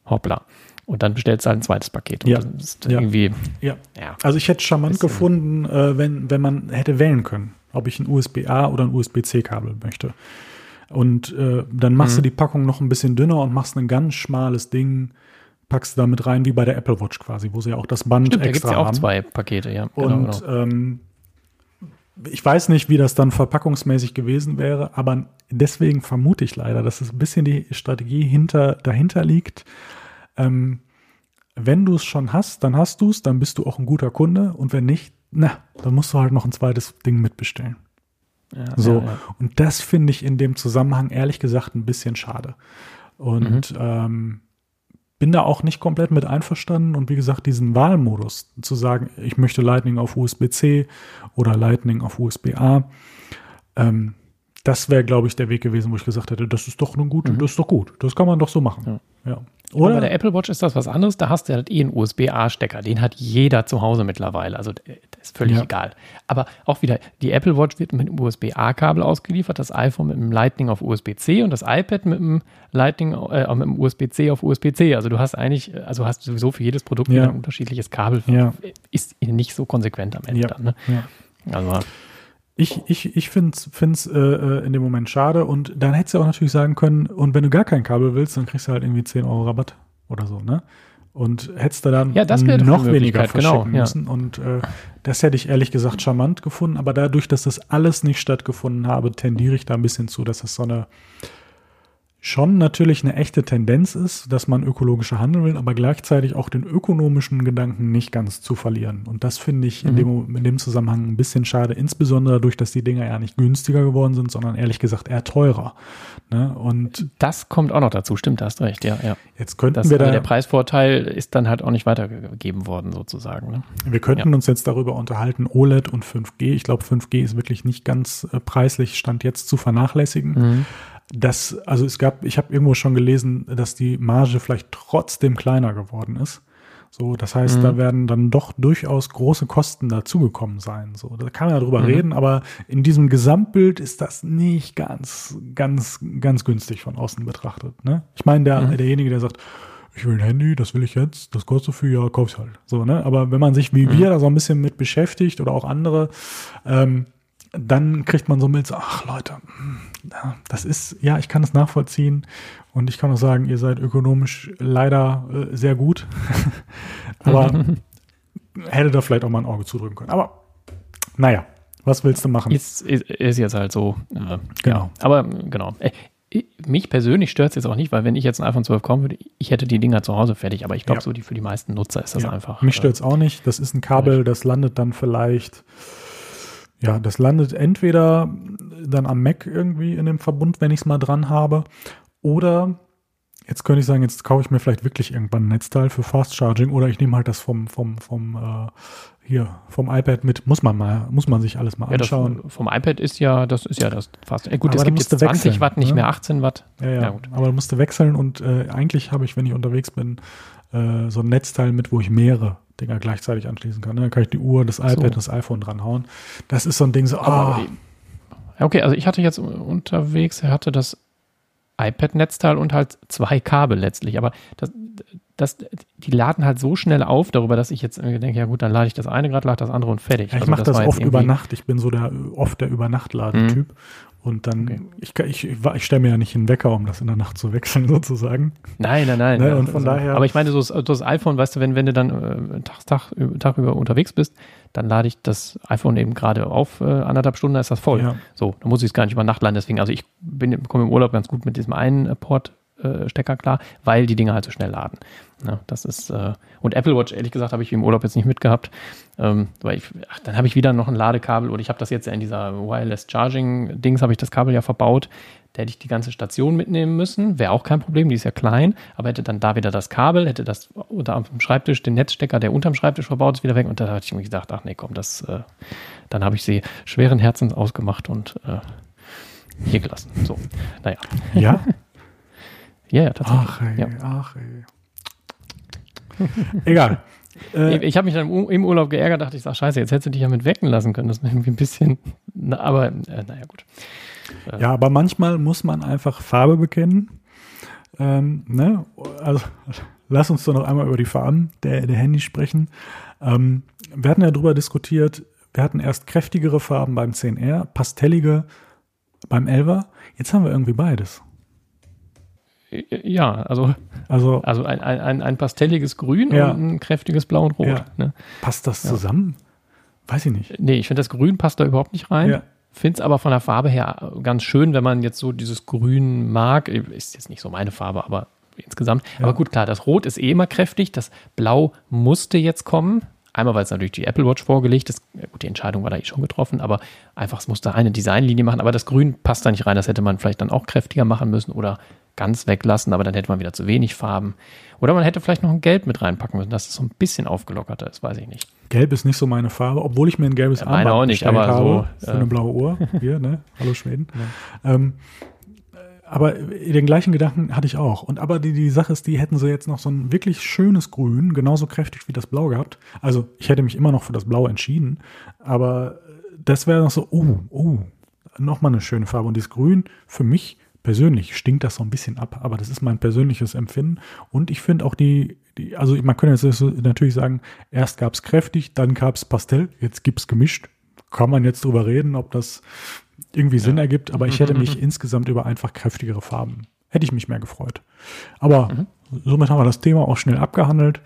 hoppla. Und dann bestellst du halt ein zweites Paket. Und Ja. Ja. irgendwie, Ja. ja. Also ich hätte charmant Bisschen- gefunden, äh, wenn, wenn man hätte wählen können, ob ich ein USB-A oder ein USB-C-Kabel möchte. Und äh, dann machst Mhm. du die Packung noch ein bisschen dünner und machst ein ganz schmales Ding, packst da mit rein, wie bei der Apple Watch quasi, wo sie ja auch das Band Stimmt, da gibt es extra ja auch haben. zwei Pakete, ja. Genau, Und Ähm, ich weiß nicht, wie das dann verpackungsmäßig gewesen wäre, aber deswegen vermute ich leider, dass es ein bisschen die Strategie hinter, dahinter liegt. Ähm, wenn du es schon hast, dann hast du es, dann bist du auch ein guter Kunde und wenn nicht, na, dann musst du halt noch ein zweites Ding mitbestellen. Ja, So. ja, ja. Und das finde ich in dem Zusammenhang ehrlich gesagt ein bisschen schade. Und ähm, bin da auch nicht komplett mit einverstanden. Und wie gesagt, diesen Wahlmodus zu sagen, ich möchte Lightning auf USB-C oder Lightning auf USB-A, ähm, das wäre, glaube ich, der Weg gewesen, wo ich gesagt hätte, das ist doch nun gut, das ist doch gut. Das kann man doch so machen. Ja. Aber bei Oder? der Apple Watch ist das was anderes. Da hast du halt eh einen USB-A-Stecker. Den hat jeder zu Hause mittlerweile. Also das ist völlig Ja. egal. Aber auch wieder, die Apple Watch wird mit einem USB-A-Kabel ausgeliefert, das iPhone mit einem Lightning auf USB-C und das iPad mit einem Lightning, äh, mit einem USB-C auf USB-C. Also du hast eigentlich, äh, also hast sowieso für jedes Produkt Ja. wieder ein unterschiedliches Kabel. Ja. Ist nicht so konsequent am Ende dann. Ne? ja. Also Ich, ich, ich finde es äh, äh, in dem Moment schade und dann hättest du auch natürlich sagen können, und wenn du gar kein Kabel willst, dann kriegst du halt irgendwie 10 Euro Rabatt oder so, ne? Und hättest du dann Ja, noch weniger genau, verschicken ja. müssen. Und äh, das hätte ich ehrlich gesagt charmant gefunden, aber dadurch, dass das alles nicht stattgefunden habe, tendiere ich da ein bisschen zu, dass das so eine schon natürlich eine echte Tendenz ist, dass man ökologischer handeln will, aber gleichzeitig auch den ökonomischen Gedanken nicht ganz zu verlieren. Und das finde ich in, dem, in dem Zusammenhang ein bisschen schade, insbesondere dadurch, dass die Dinger ja nicht günstiger geworden sind, sondern ehrlich gesagt eher teurer. Ne? Und das kommt auch noch dazu. Stimmt, da hast recht. Ja, ja. jetzt könnten Das, wir also da, der Preisvorteil ist dann halt auch nicht weitergegeben worden, sozusagen. Ne? wir könnten uns jetzt darüber unterhalten, OLED und 5G. Ich glaube, 5G ist wirklich nicht ganz äh, preislich Stand jetzt zu vernachlässigen. Mhm. Das, also es gab, ich habe irgendwo schon gelesen, dass die Marge vielleicht trotzdem kleiner geworden ist. So, das heißt, Mhm. da werden dann doch durchaus große Kosten dazugekommen sein. So, da kann man ja drüber Mhm. reden, aber in diesem Gesamtbild ist das nicht ganz, ganz, ganz günstig von außen betrachtet. Ne? Ich meine, der, Mhm. derjenige, der sagt, ich will ein Handy, das will ich jetzt, das kostet so viel, ja, kauf's halt. So, ne? Aber wenn man sich wie Mhm. wir da so ein bisschen mit beschäftigt oder auch andere, ähm, dann kriegt man so mit, so, ach Leute, hm, das ist, ja, ich kann es nachvollziehen und ich kann auch sagen, ihr seid ökonomisch leider äh, sehr gut, aber hätte da vielleicht auch mal ein Auge zudrücken können. Aber naja, was willst du machen? Ist, ist, ist jetzt halt so. Äh, Genau. Ja. Aber genau. Äh, mich persönlich stört es jetzt auch nicht, weil wenn ich jetzt ein iPhone 12 kommen würde, ich hätte die Dinger zu Hause fertig. Aber ich glaube, Ja. so die für die meisten Nutzer ist das Ja, einfach. Mich äh, stört es auch nicht. Das ist ein Kabel, das landet dann vielleicht, ja, das landet entweder dann am Mac irgendwie in dem Verbund, wenn ich es mal dran habe, oder Jetzt könnte ich sagen, jetzt kaufe ich mir vielleicht wirklich irgendwann ein Netzteil für Fast Charging oder ich nehme halt das vom, vom, vom, äh, hier, vom iPad mit. Muss man mal, muss man sich alles mal anschauen. Ja, das, vom iPad ist ja, das ist ja das fast. Äh, gut, Aber es gibt jetzt 20 wechseln, Watt, nicht ne? mehr 18 Watt. Ja, ja, Ja, gut. aber du musst wechseln und äh, eigentlich habe ich, wenn ich unterwegs bin, äh, so ein Netzteil mit, wo ich mehrere Dinger gleichzeitig anschließen kann. ne? Dann kann ich die Uhr, das iPad So. und das iPhone dranhauen. Das ist so ein Ding so, Aber, ja, okay, also ich hatte jetzt unterwegs, er hatte das iPad-Netzteil und halt zwei Kabel letztlich. Aber das, das, die laden halt so schnell auf darüber, dass ich jetzt denke, ja gut, dann lade ich das eine gerade, lade das andere und fertig. Ja, ich Also mache das, jetzt oft über Nacht. Ich bin so der oft der Übernachtladetyp. Und dann, Okay. ich, ich, ich, ich stelle mir ja nicht einen Wecker, um das in der Nacht zu wechseln, sozusagen. Nein, nein, nein. Ne, und von also, daher- Aber ich meine, so das, das iPhone, weißt du, wenn, wenn du dann äh, Tag, Tag, Tag über unterwegs bist, dann lade ich das iPhone eben gerade auf, äh, anderthalb Stunden, dann ist das voll. Ja. So, dann muss ich es gar nicht über Nacht laden. Deswegen, also ich bin, komme im Urlaub ganz gut mit diesem einen äh, Port-Stecker klar, weil die Dinger halt so schnell laden. Ja, das ist, äh, und Apple Watch, ehrlich gesagt, habe ich im Urlaub jetzt nicht mitgehabt, ähm, weil ich, ach, dann habe ich wieder noch ein Ladekabel oder ich habe das jetzt ja in dieser Wireless Charging Dings, habe ich das Kabel ja verbaut. Da hätte ich die ganze Station mitnehmen müssen, wäre auch kein Problem, die ist ja klein, aber hätte dann da wieder das Kabel, hätte das unter am Schreibtisch, den Netzstecker, der unterm Schreibtisch verbaut ist, wieder weg und da hatte ich mir gedacht, ach nee, komm, das, äh, dann habe ich sie schweren Herzens ausgemacht und äh, hier gelassen. So, naja, Ja? ja, ja, tatsächlich. Ach ey, ja. ach ey. Egal. Äh, Ich, ich habe mich dann im Ur- im Urlaub geärgert, dachte ich, sag scheiße, jetzt hättest du dich ja mit wecken lassen können. Das ist mir irgendwie ein bisschen, na, aber äh, naja, gut. Ja, aber manchmal muss man einfach Farbe bekennen. Ähm, ne? Also lass uns doch noch einmal über die Farben der, der Handys sprechen. Ähm, wir hatten ja darüber diskutiert, wir hatten erst kräftigere Farben beim 10R, pastellige beim 11er. Jetzt haben wir irgendwie beides. Äh, Ja, also, Also also ein, ein, ein, ein pastelliges Grün Ja. und ein kräftiges Blau und Rot. Ja. Ne? passt das Ja. zusammen? Weiß ich nicht. Nee, ich finde, das Grün passt da überhaupt nicht rein. Ja. Finde es aber von der Farbe her ganz schön, wenn man jetzt so dieses Grün mag. Ist jetzt nicht so meine Farbe, aber insgesamt. Aber gut, klar, das Rot ist eh immer kräftig. Das Blau musste jetzt kommen. Einmal, weil es natürlich die Apple Watch vorgelegt ist. Gut, die Entscheidung war da eh schon getroffen, aber einfach, es musste eine Designlinie machen. Aber das Grün passt da nicht rein. Das hätte man vielleicht dann auch kräftiger machen müssen oder ganz weglassen, aber dann hätte man wieder zu wenig Farben. Oder man hätte vielleicht noch ein Gelb mit reinpacken müssen, dass es so ein bisschen aufgelockerter ist, weiß ich nicht. Gelb ist nicht so meine Farbe, obwohl ich mir ein gelbes Ja, meine auch nicht, aber habe so, für äh, eine blaue Uhr. Hier, ne? Hallo Schweden. Ähm, aber den gleichen Gedanken hatte ich auch. Und aber die, die Sache ist, die hätten sie jetzt noch so ein wirklich schönes Grün, genauso kräftig wie das Blau gehabt. Also ich hätte mich immer noch für das Blau entschieden, aber das wäre noch so, oh, oh, nochmal eine schöne Farbe. Und dieses Grün, für mich persönlich stinkt das so ein bisschen ab, aber das ist mein persönliches Empfinden. Und ich finde auch die, die, also man könnte jetzt natürlich sagen, erst gab es kräftig, dann gab es Pastell, jetzt gibt es gemischt. Kann man jetzt drüber reden, ob das irgendwie Sinn ergibt, aber ich hätte mich insgesamt über einfach kräftigere Farben, hätte ich mich mehr gefreut. Aber somit haben wir das Thema auch schnell abgehandelt.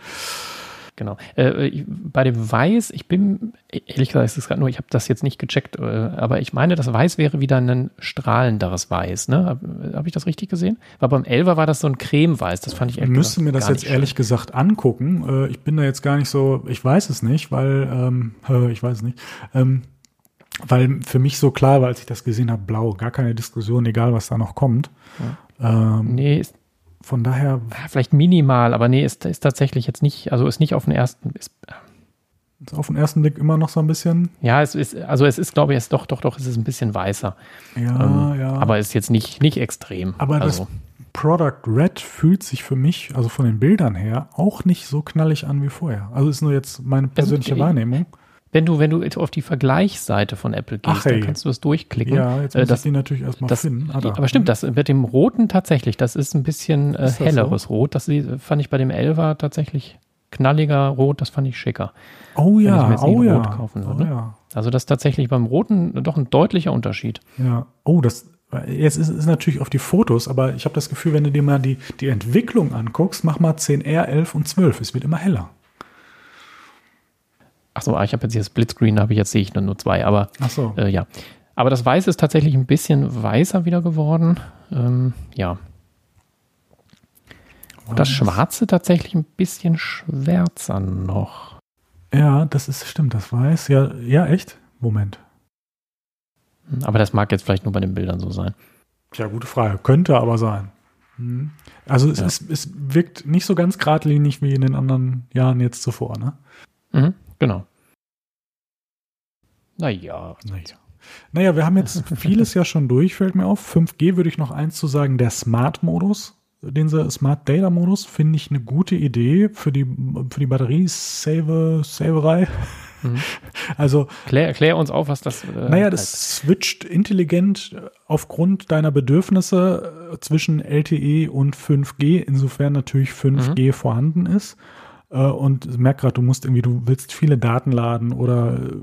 Genau. Äh, ich- bei dem Weiß, ich bin, ehrlich gesagt, ist es gerade nur, ich habe das jetzt nicht gecheckt, äh, aber ich meine, das Weiß wäre wieder ein strahlenderes Weiß, ne? Habe hab ich das richtig gesehen? Weil beim Elver war das so ein Cremeweiß, das fand ich Ich ehrlich müsste mir das jetzt ehrlich gesagt angucken. Äh, ich bin da jetzt gar nicht so, ich weiß es nicht, weil, ähm, äh, ich weiß es nicht, ähm, weil für mich so klar war, als ich das gesehen habe, blau, gar keine Diskussion, egal was da noch kommt. schön. Ähm, Nee, ist Von daher, vielleicht minimal, aber nee, ist, ist tatsächlich jetzt nicht, also ist nicht auf den ersten, ist, ist auf den ersten Blick immer noch so ein bisschen, ja, es ist, also es ist, glaube ich, es doch, doch, doch, es ist ein bisschen weißer. ja, Ähm, ja. Aber ist jetzt nicht, nicht extrem. Aber also, das Product Red fühlt sich für mich, also von den Bildern her, auch nicht so knallig an wie vorher. Also ist nur jetzt meine persönliche ich- Wahrnehmung. Wenn du, wenn du auf die Vergleichsseite von Apple gehst, Ach, hey. dann kannst du das durchklicken. Ja, jetzt Äh, muss das, ich die natürlich erstmal das, finden. Ah, aber stimmt, das mit dem Roten tatsächlich, das ist ein bisschen äh, helleres Rot. Das fand ich bei dem Elva tatsächlich knalliger Rot, das fand ich schicker. Oh ja, oh ja. rot kaufen oh würde. ja. Also das ist tatsächlich beim Roten doch ein deutlicher Unterschied. Ja. Oh, das jetzt ist es natürlich auf die Fotos, aber ich habe das Gefühl, wenn du dir mal die, die Entwicklung anguckst, mach mal 10R, 11 und 12. Es wird immer heller. Achso, ich habe jetzt hier das Splitscreen, habe ich jetzt sehe ich nur, nur zwei, aber Ach so. äh, ja. Aber das Weiß ist tatsächlich ein bisschen weißer wieder geworden. Ähm, ja. Das Schwarze tatsächlich ein bisschen schwärzer noch. Ja, das ist stimmt, das weiß. Ja, ja, echt? Moment. Aber das mag jetzt vielleicht nur bei den Bildern so sein. Tja, gute Frage. Könnte aber sein. Mhm. Also es, Ja. ist, es wirkt nicht so ganz geradlinig wie in den anderen Jahren jetzt zuvor, ne? Mhm, genau. Naja. Naja. Naja, wir haben jetzt vieles ja schon durch, fällt mir auf. 5G würde ich noch eins zu sagen, der Smart-Modus, den Smart Data Modus, finde ich eine gute Idee für die, für die Batteriesaverei. Mhm. Also, Klär, klär uns auf, was das. Äh, naja, heißt. das switcht intelligent aufgrund deiner Bedürfnisse äh, zwischen LTE und 5G, insofern natürlich 5G vorhanden ist. Äh, Und merk gerade, du musst irgendwie, du willst viele Daten laden oder äh,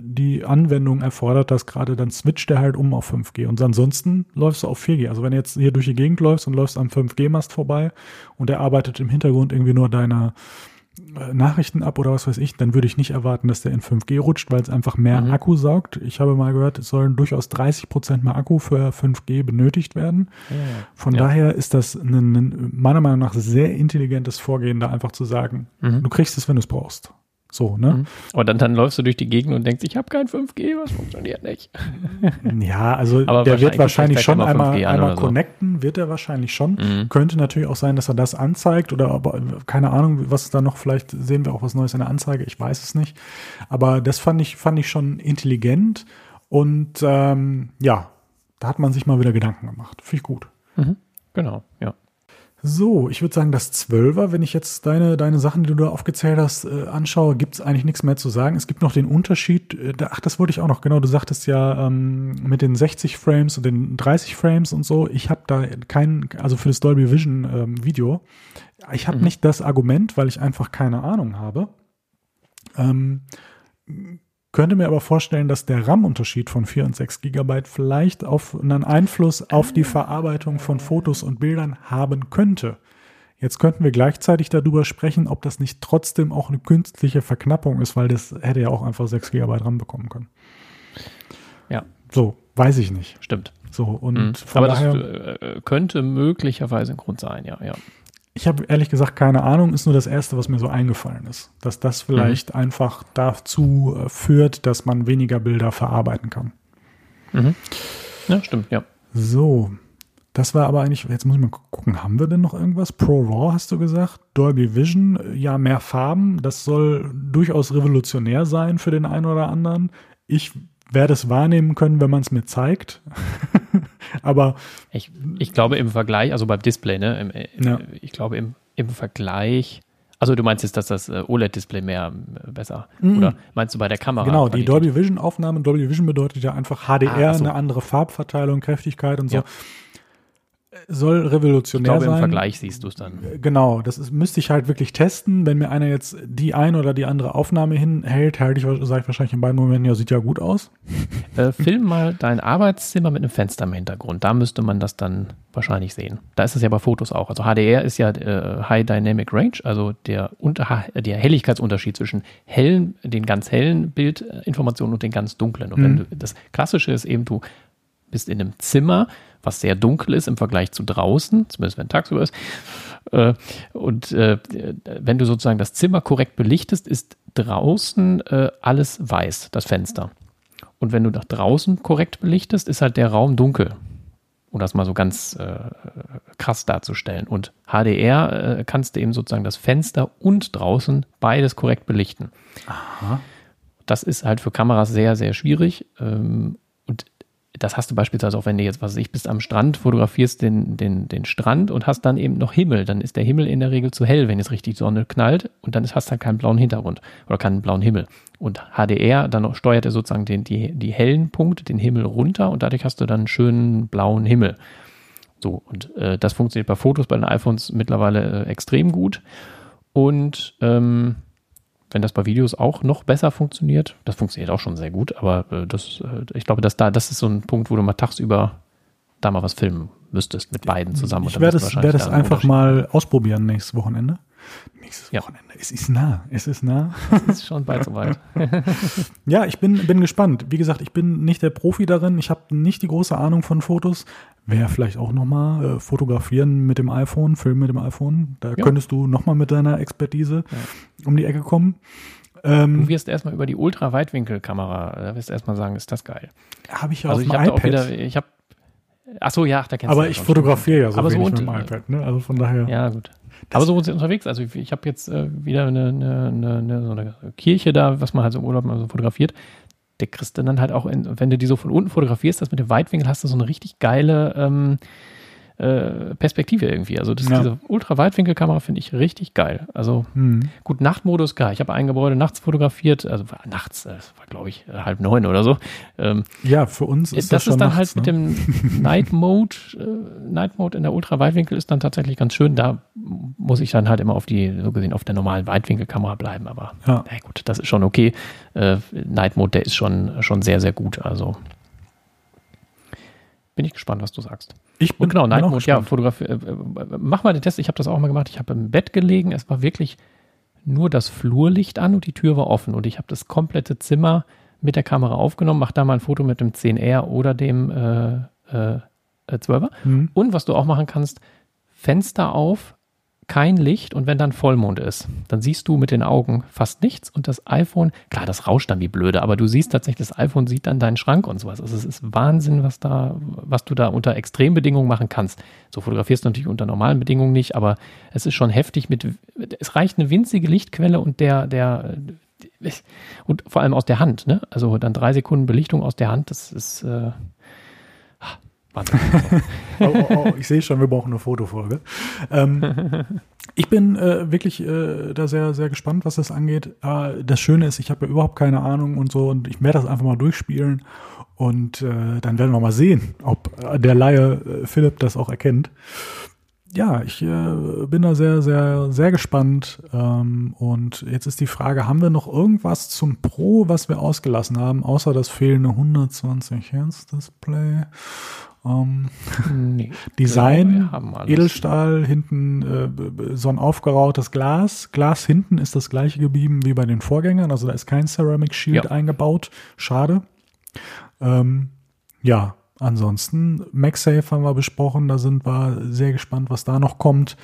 die Anwendung erfordert das gerade, dann switcht der halt um auf 5G. Und ansonsten läufst du auf 4G. Also wenn du jetzt hier durch die Gegend läufst und läufst am 5G-Mast vorbei und der arbeitet im Hintergrund irgendwie nur deine äh, Nachrichten ab oder was weiß ich, dann würde ich nicht erwarten, dass der in 5G rutscht, weil es einfach mehr Mhm. Akku saugt. Ich habe mal gehört, es sollen durchaus 30 Prozent mehr Akku für 5G benötigt werden. Ja. Von Ja. daher ist das ein, ein meiner Meinung nach sehr intelligentes Vorgehen, da einfach zu sagen, Mhm. du kriegst es, wenn du es brauchst. So, ne? Mhm. Aber dann, dann läufst du durch die Gegend und denkst, ich habe kein 5G, was funktioniert nicht. Ja, also Aber der wird wahrscheinlich schon einmal, 5G an einmal oder so. connecten, wird er wahrscheinlich schon. Mhm. Könnte natürlich auch sein, dass er das anzeigt oder aber, keine Ahnung, was da noch, vielleicht sehen wir auch was Neues in der Anzeige, ich weiß es nicht. Aber das fand ich, fand ich schon intelligent und ähm, ja, da hat man sich mal wieder Gedanken gemacht. Finde ich gut. Mhm. Genau, ja. So, ich würde sagen, das Zwölfer, wenn ich jetzt deine, deine Sachen, die du da aufgezählt hast, äh, anschaue, gibt es eigentlich nichts mehr zu sagen. Es gibt noch den Unterschied, äh, da- ach, das wollte ich auch noch, genau, du sagtest ja ähm, mit den 60 Frames und den 30 Frames und so, ich habe da kein, also für das Dolby Vision ähm, Video, ich habe Mhm. nicht das Argument, weil ich einfach keine Ahnung habe. Ähm, könnte mir aber vorstellen, dass der RAM-Unterschied von 4 und 6 Gigabyte vielleicht auf einen Einfluss auf die Verarbeitung von Fotos und Bildern haben könnte. Jetzt könnten wir gleichzeitig darüber sprechen, ob das nicht trotzdem auch eine künstliche Verknappung ist, weil das hätte ja auch einfach 6 Gigabyte RAM bekommen können. Ja. So, weiß ich nicht. Stimmt. So, und Mhm. Aber das daher, äh, könnte möglicherweise ein Grund sein, ja, ja. Ich habe ehrlich gesagt keine Ahnung, ist nur das Erste, was mir so eingefallen ist. Dass das vielleicht Mhm. einfach dazu äh, führt, dass man weniger Bilder verarbeiten kann. Mhm. Ja, stimmt, ja. So, das war aber eigentlich, jetzt muss ich mal gu- gucken, haben wir denn noch irgendwas? Pro RAW hast du gesagt, Dolby Vision, äh, ja, mehr Farben, das soll durchaus revolutionär sein für den einen oder anderen. Ich werde es wahrnehmen können, wenn man es mir zeigt. aber Ich, ich glaube im Vergleich, also beim Display, ne? Im, im, Ja. Ich glaube im, im Vergleich. Also du meinst jetzt, dass das äh, OLED-Display mehr äh, besser Mhm. oder meinst du bei der Kamera? genau, die? Dolby Vision Aufnahme, Dolby Vision bedeutet ja einfach HDR, Ah, so. eine andere Farbverteilung, Kräftigkeit und so. Ja. Soll Ich revolutionär glaube, im sein. Vergleich siehst du es dann. Genau, das ist, müsste ich halt wirklich testen. Wenn mir einer jetzt die ein oder die andere Aufnahme hinhält, halte ich, sage ich wahrscheinlich in beiden Momenten, ja, sieht ja gut aus. Äh, film mal dein Arbeitszimmer mit einem Fenster im Hintergrund. Da müsste man das dann wahrscheinlich sehen. Da ist es ja bei Fotos auch. Also HDR ist ja äh, High Dynamic Range, also der, unter, der Helligkeitsunterschied zwischen hellen, den ganz hellen Bildinformationen und den ganz dunklen. Und wenn Mhm. du, das Klassische ist eben, du bist in einem Zimmer, was sehr dunkel ist im Vergleich zu draußen, zumindest wenn tagsüber ist. Äh, und äh, wenn du sozusagen das Zimmer korrekt belichtest, ist draußen äh, alles weiß, das Fenster. Und wenn du nach draußen korrekt belichtest, ist halt der Raum dunkel. Um das mal so ganz äh, krass darzustellen. Und HDR äh, kannst du eben sozusagen das Fenster und draußen beides korrekt belichten. Aha. Das ist halt für Kameras sehr, sehr schwierig. Ähm, das hast du beispielsweise auch, wenn du jetzt, was weiß ich, bist am Strand, fotografierst den, den, den Strand und hast dann eben noch Himmel. Dann ist der Himmel in der Regel zu hell, wenn jetzt richtig Sonne knallt und dann hast du halt keinen blauen Hintergrund oder keinen blauen Himmel. Und HDR, dann steuert er sozusagen den, die, die hellen Punkte, den Himmel runter und dadurch hast du dann einen schönen blauen Himmel. So, und äh, das funktioniert bei Fotos bei den iPhones mittlerweile äh, extrem gut. Und ähm, wenn das bei Videos auch noch besser funktioniert, das funktioniert auch schon sehr gut, aber äh, das, äh, ich glaube, dass da, das ist so ein Punkt, wo du mal tagsüber da mal was filmen müsstest mit beiden zusammen. Ich werde es, es einfach mal ausprobieren nächstes Wochenende. Nächstes Ja. Wochenende. Es ist nah. Es ist nah. Unterschied- ist schon bald soweit. Ja, ich bin, bin gespannt. Wie gesagt, ich bin nicht der Profi darin. Ich habe nicht die große Ahnung von Fotos. Wäre vielleicht auch nochmal äh, fotografieren mit dem iPhone, filmen mit dem iPhone. Da Ja. könntest du nochmal mit deiner Expertise um die Ecke kommen. Du Ähm, wirst erstmal über die Ultraweitwinkelkamera, da wirst du erstmal sagen, ist das geil. habe ich ja Also auf ich dem iPad. wieder, ich habe Ach so, ja, da kennst Aber du ich fotografiere ja so Aber so mit dem iPad, ne? Also von daher. Ja, gut. Aber so sind unterwegs. Also ich, ich habe jetzt äh, wieder eine, eine, eine, so eine Kirche da, was man halt so im Urlaub mal so fotografiert. Der kriegst dann halt auch, in, wenn du die so von unten fotografierst, das mit dem Weitwinkel, hast du so eine richtig geile ähm, äh, Perspektive irgendwie. Also das, Ja. diese Ultra-Weitwinkelkamera finde ich richtig geil. Also Hm. gut, Nachtmodus, klar. Ich habe ein Gebäude nachts fotografiert, also nachts, äh, das war glaube ich äh, halb neun oder so. Ähm, Ja, für uns ist das, das, ist dann nachts, halt mit ne? dem Night Mode, äh, Night Mode in der Ultraweitwinkel ist dann tatsächlich ganz schön. Da muss ich dann halt immer auf die, so gesehen, auf der normalen Weitwinkelkamera bleiben. Aber Ja. na gut, das ist schon okay. Äh, Night Mode, der ist schon, schon sehr, sehr gut. Also bin ich gespannt, was du sagst. Ich bin Und genau, Night Mode, ja. Fotografie. Äh, äh, mach mal den Test. Ich habe das auch mal gemacht. Ich habe im Bett gelegen. Es war wirklich nur das Flurlicht an und die Tür war offen. Und ich habe das komplette Zimmer mit der Kamera aufgenommen. Mach da mal ein Foto mit dem 10R oder dem äh, äh, äh, 12er. Hm. Und was du auch machen kannst, Fenster auf, kein Licht und wenn dann Vollmond ist, dann siehst du mit den Augen fast nichts und das iPhone, klar, das rauscht dann wie blöde, aber du siehst tatsächlich, das iPhone sieht dann deinen Schrank und sowas. Also es ist Wahnsinn, was da, was du da unter Extrembedingungen machen kannst. So fotografierst du natürlich unter normalen Bedingungen nicht, aber es ist schon heftig mit, es reicht eine winzige Lichtquelle und der, der, und vor allem aus der Hand, ne? Also dann drei Sekunden Belichtung aus der Hand, das ist, äh. Oh, oh, oh, ich sehe schon, wir brauchen eine Fotofolge. Ähm, ich bin äh, wirklich äh, da sehr, sehr gespannt, was das angeht. Äh, das Schöne ist, ich habe ja überhaupt keine Ahnung und so und ich werde das einfach mal durchspielen und äh, dann werden wir mal sehen, ob äh, der Laie äh, Philipp das auch erkennt. Ja, ich bin da sehr, sehr, sehr gespannt. Ähm, und jetzt ist die Frage, haben wir noch irgendwas zum Pro, was wir ausgelassen haben, außer das fehlende 120 Hertz Display? Ähm, Nee. Design. Edelstahl, hinten äh, b- so ein aufgerautes Glas. Glas hinten ist das gleiche geblieben wie bei den Vorgängern, also da ist kein Ceramic Shield Ja. eingebaut. Schade. Ähm, ja, ansonsten MagSafe haben wir besprochen, da sind wir sehr gespannt, was da noch kommt.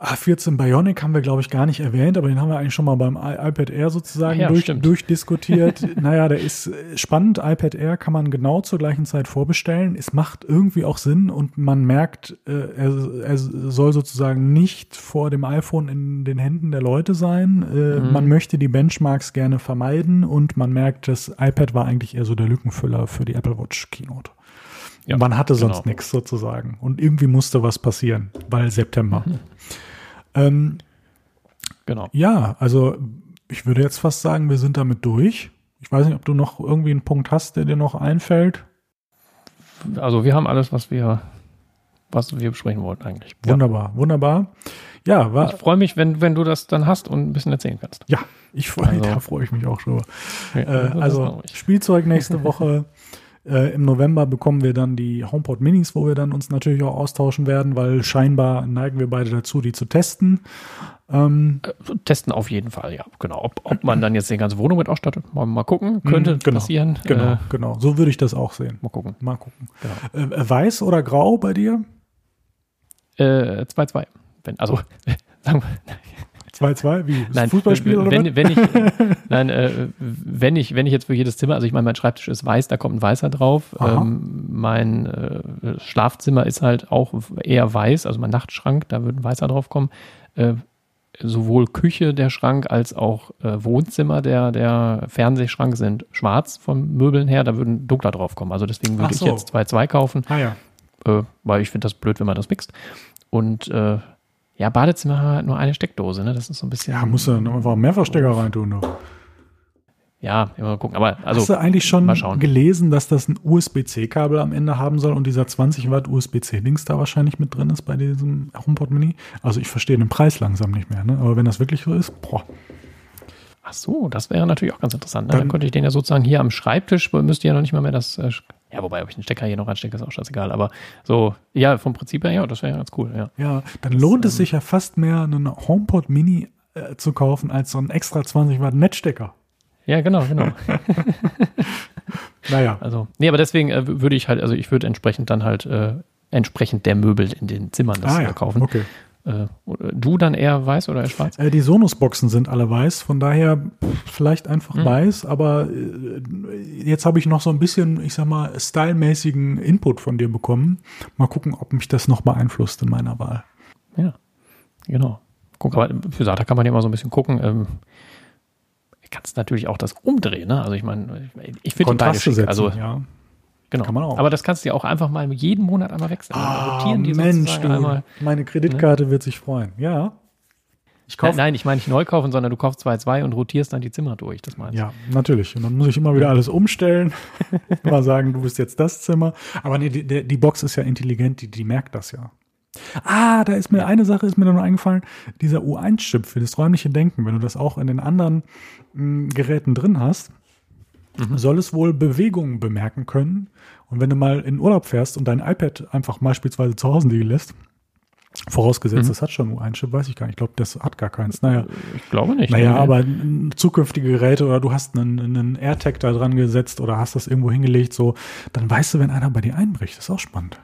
A14 Bionic haben wir, glaube ich, gar nicht erwähnt, aber den haben wir eigentlich schon mal beim iPad Air sozusagen ja, durch, durchdiskutiert. naja, der ist äh, spannend. iPad Air kann man genau zur gleichen Zeit vorbestellen. Es macht irgendwie auch Sinn und man merkt, äh, er, er soll sozusagen nicht vor dem iPhone in den Händen der Leute sein. Äh, Mhm. Man möchte die Benchmarks gerne vermeiden und man merkt, das iPad war eigentlich eher so der Lückenfüller für die Apple Watch Keynote. Ja, man hatte sonst genau. nichts sozusagen. Und irgendwie musste was passieren, weil September. Mhm. Ähm, Genau. ja, also ich würde jetzt fast sagen, wir sind damit durch. Ich weiß nicht, ob du noch irgendwie einen Punkt hast, der dir noch einfällt. Also wir haben alles, was wir, was wir besprechen wollten eigentlich. Wunderbar, wunderbar. Ja, Ja. war, Ich freue mich, wenn, wenn du das dann hast und ein bisschen erzählen kannst. ja, ich freue Also- da freue ich mich auch drüber. Ja, Äh, also. Spielzeug nächste Woche. Äh, Im November bekommen wir dann die HomePod Minis, wo wir dann uns natürlich auch austauschen werden, weil scheinbar neigen wir beide dazu, die zu testen. Ähm, Äh, testen auf jeden Fall, ja, genau. Ob, ob man dann jetzt die ganze Wohnung mit ausstattet, mal, mal gucken, könnte Mhm, genau, passieren. genau, Äh, genau. So würde ich das auch sehen. mal gucken. Mal gucken. Genau. Äh, weiß oder grau bei dir? Äh, 2-2. Wenn, also, sagen wir, 2-2? Wie? Nein, Fußballspiel oder wenn, wenn ich, nein, äh, wenn ich, wenn ich jetzt für jedes Zimmer, also ich meine, mein Schreibtisch ist weiß, da kommt ein weißer drauf. Ähm, mein äh, Schlafzimmer ist halt auch eher weiß, also mein Nachtschrank, da würde ein weißer drauf kommen. Äh, sowohl Küche, der Schrank, als auch äh, Wohnzimmer, der, der Fernsehschrank sind schwarz vom Möbeln her, da würden dunkler drauf kommen. Also deswegen würde Ach ich so. jetzt 2-2 kaufen Ah ja. äh, weil ich finde das blöd, wenn man das mixt. Und äh, ja, Badezimmer haben halt nur eine Steckdose, ne? Das ist so ein bisschen. Ja, musst du dann einfach Mehrfachstecker reintun. Du. Ja, immer mal gucken. Aber also, Hast du eigentlich schon gelesen, dass das ein USB-C-Kabel am Ende haben soll und dieser 20 Watt USB-C-Dings da wahrscheinlich mit drin ist bei diesem HomePod Mini? Also ich verstehe den Preis langsam nicht mehr, ne? Aber wenn das wirklich so ist, boah. ach so, das wäre natürlich auch ganz interessant. Ne? Dann, Dann- könnte ich den ja sozusagen hier am Schreibtisch, müsste ja noch nicht mal mehr das. Äh, ja, wobei, ob ich den Stecker hier noch reinstecke, ist auch scheißegal. Aber so, ja, vom Prinzip her, ja, das wäre ja ganz cool, ja. Ja, dann lohnt ähm, es sich ja fast mehr, einen HomePod Mini äh, zu kaufen, als so einen extra 20 Watt Netzstecker. Ja, genau, genau. Naja, Also, nee, aber deswegen äh, würde ich halt, also ich würde entsprechend dann halt äh, entsprechend der Möbel in den Zimmern das ah ja, kaufen. okay. Äh, du dann eher weiß oder eher schwarz? Äh, die Sonos-Boxen sind alle weiß, von daher pff, vielleicht einfach hm. weiß, aber äh, jetzt habe ich noch so ein bisschen, ich sag mal, stylmäßigen Input von dir bekommen. Mal gucken, ob mich das noch beeinflusst in meiner Wahl. Ja, genau. Guck, aber für SATA kann man ja immer so ein bisschen gucken. Ähm, kannst natürlich auch das umdrehen, ne? Also ich meine, ich finde die beide schick. Setzen, also ja. Genau. Kann man auch. Aber das kannst du ja auch einfach mal jeden Monat einmal wechseln. Ah, rotieren die Mensch, du, einmal, meine Kreditkarte ne? wird sich freuen. Ja. Ich kauf, nein, nein, ich meine nicht neu kaufen, sondern du kaufst zwei, zwei und rotierst dann die Zimmer durch. Das meinst Ja, natürlich. Und dann muss ich immer wieder alles umstellen. mal sagen, du bist jetzt das Zimmer. Aber nee, die, die Box ist ja intelligent, die, die merkt das ja. Ah, da ist mir eine Sache ist mir noch eingefallen. Dieser U1-Chip für das räumliche Denken, wenn du das auch in den anderen mh, hm, Geräten drin hast, mhm. soll es wohl Bewegungen bemerken können. Und wenn du mal in Urlaub fährst und dein iPad einfach beispielsweise zu Hause liegen lässt, Vorausgesetzt, mhm. das hat schon U1-Chip, weiß ich gar nicht. Ich glaube, das hat gar keins. Naja. Ich glaube nicht. Naja, aber zukünftige Geräte oder du hast einen, einen AirTag da dran gesetzt oder hast das irgendwo hingelegt, so, dann weißt du, wenn einer bei dir einbricht. Das ist auch spannend.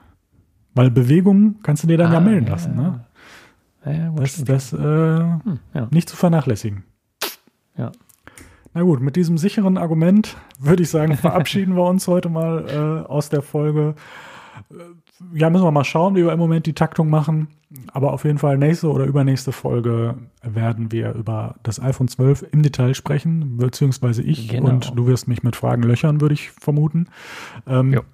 Weil Bewegungen kannst du dir dann ah, ja melden lassen. Ne? Ja, ja, das das äh, hm, ja. nicht zu vernachlässigen. Ja. Na gut, mit diesem sicheren Argument würde ich sagen, verabschieden wir uns heute mal äh, aus der Folge. Äh, ja, müssen wir mal schauen, wie wir im Moment die Taktung machen. Aber auf jeden Fall nächste oder übernächste Folge werden wir über das iPhone 12 im Detail sprechen, beziehungsweise ich genau. und du wirst mich mit Fragen löchern, würde ich vermuten. Ähm.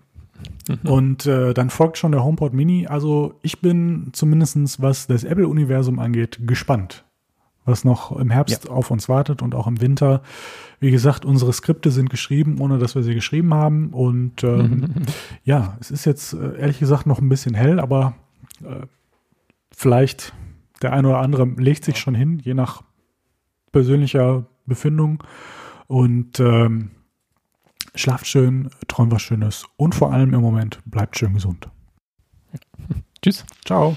Und äh, dann folgt schon der HomePod Mini. Also ich bin zumindestens was das Apple-Universum angeht, gespannt was noch im Herbst ja. auf uns wartet und auch im Winter. Wie gesagt, unsere Skripte sind geschrieben, ohne dass wir sie geschrieben haben. Und ähm, ja, es ist jetzt äh, ehrlich gesagt noch ein bisschen hell, aber äh, vielleicht der eine oder andere legt sich schon hin, je nach persönlicher Befindung. Und ähm, schlaft schön, träumt was Schönes und vor allem im Moment bleibt schön gesund. Tschüss. Ciao.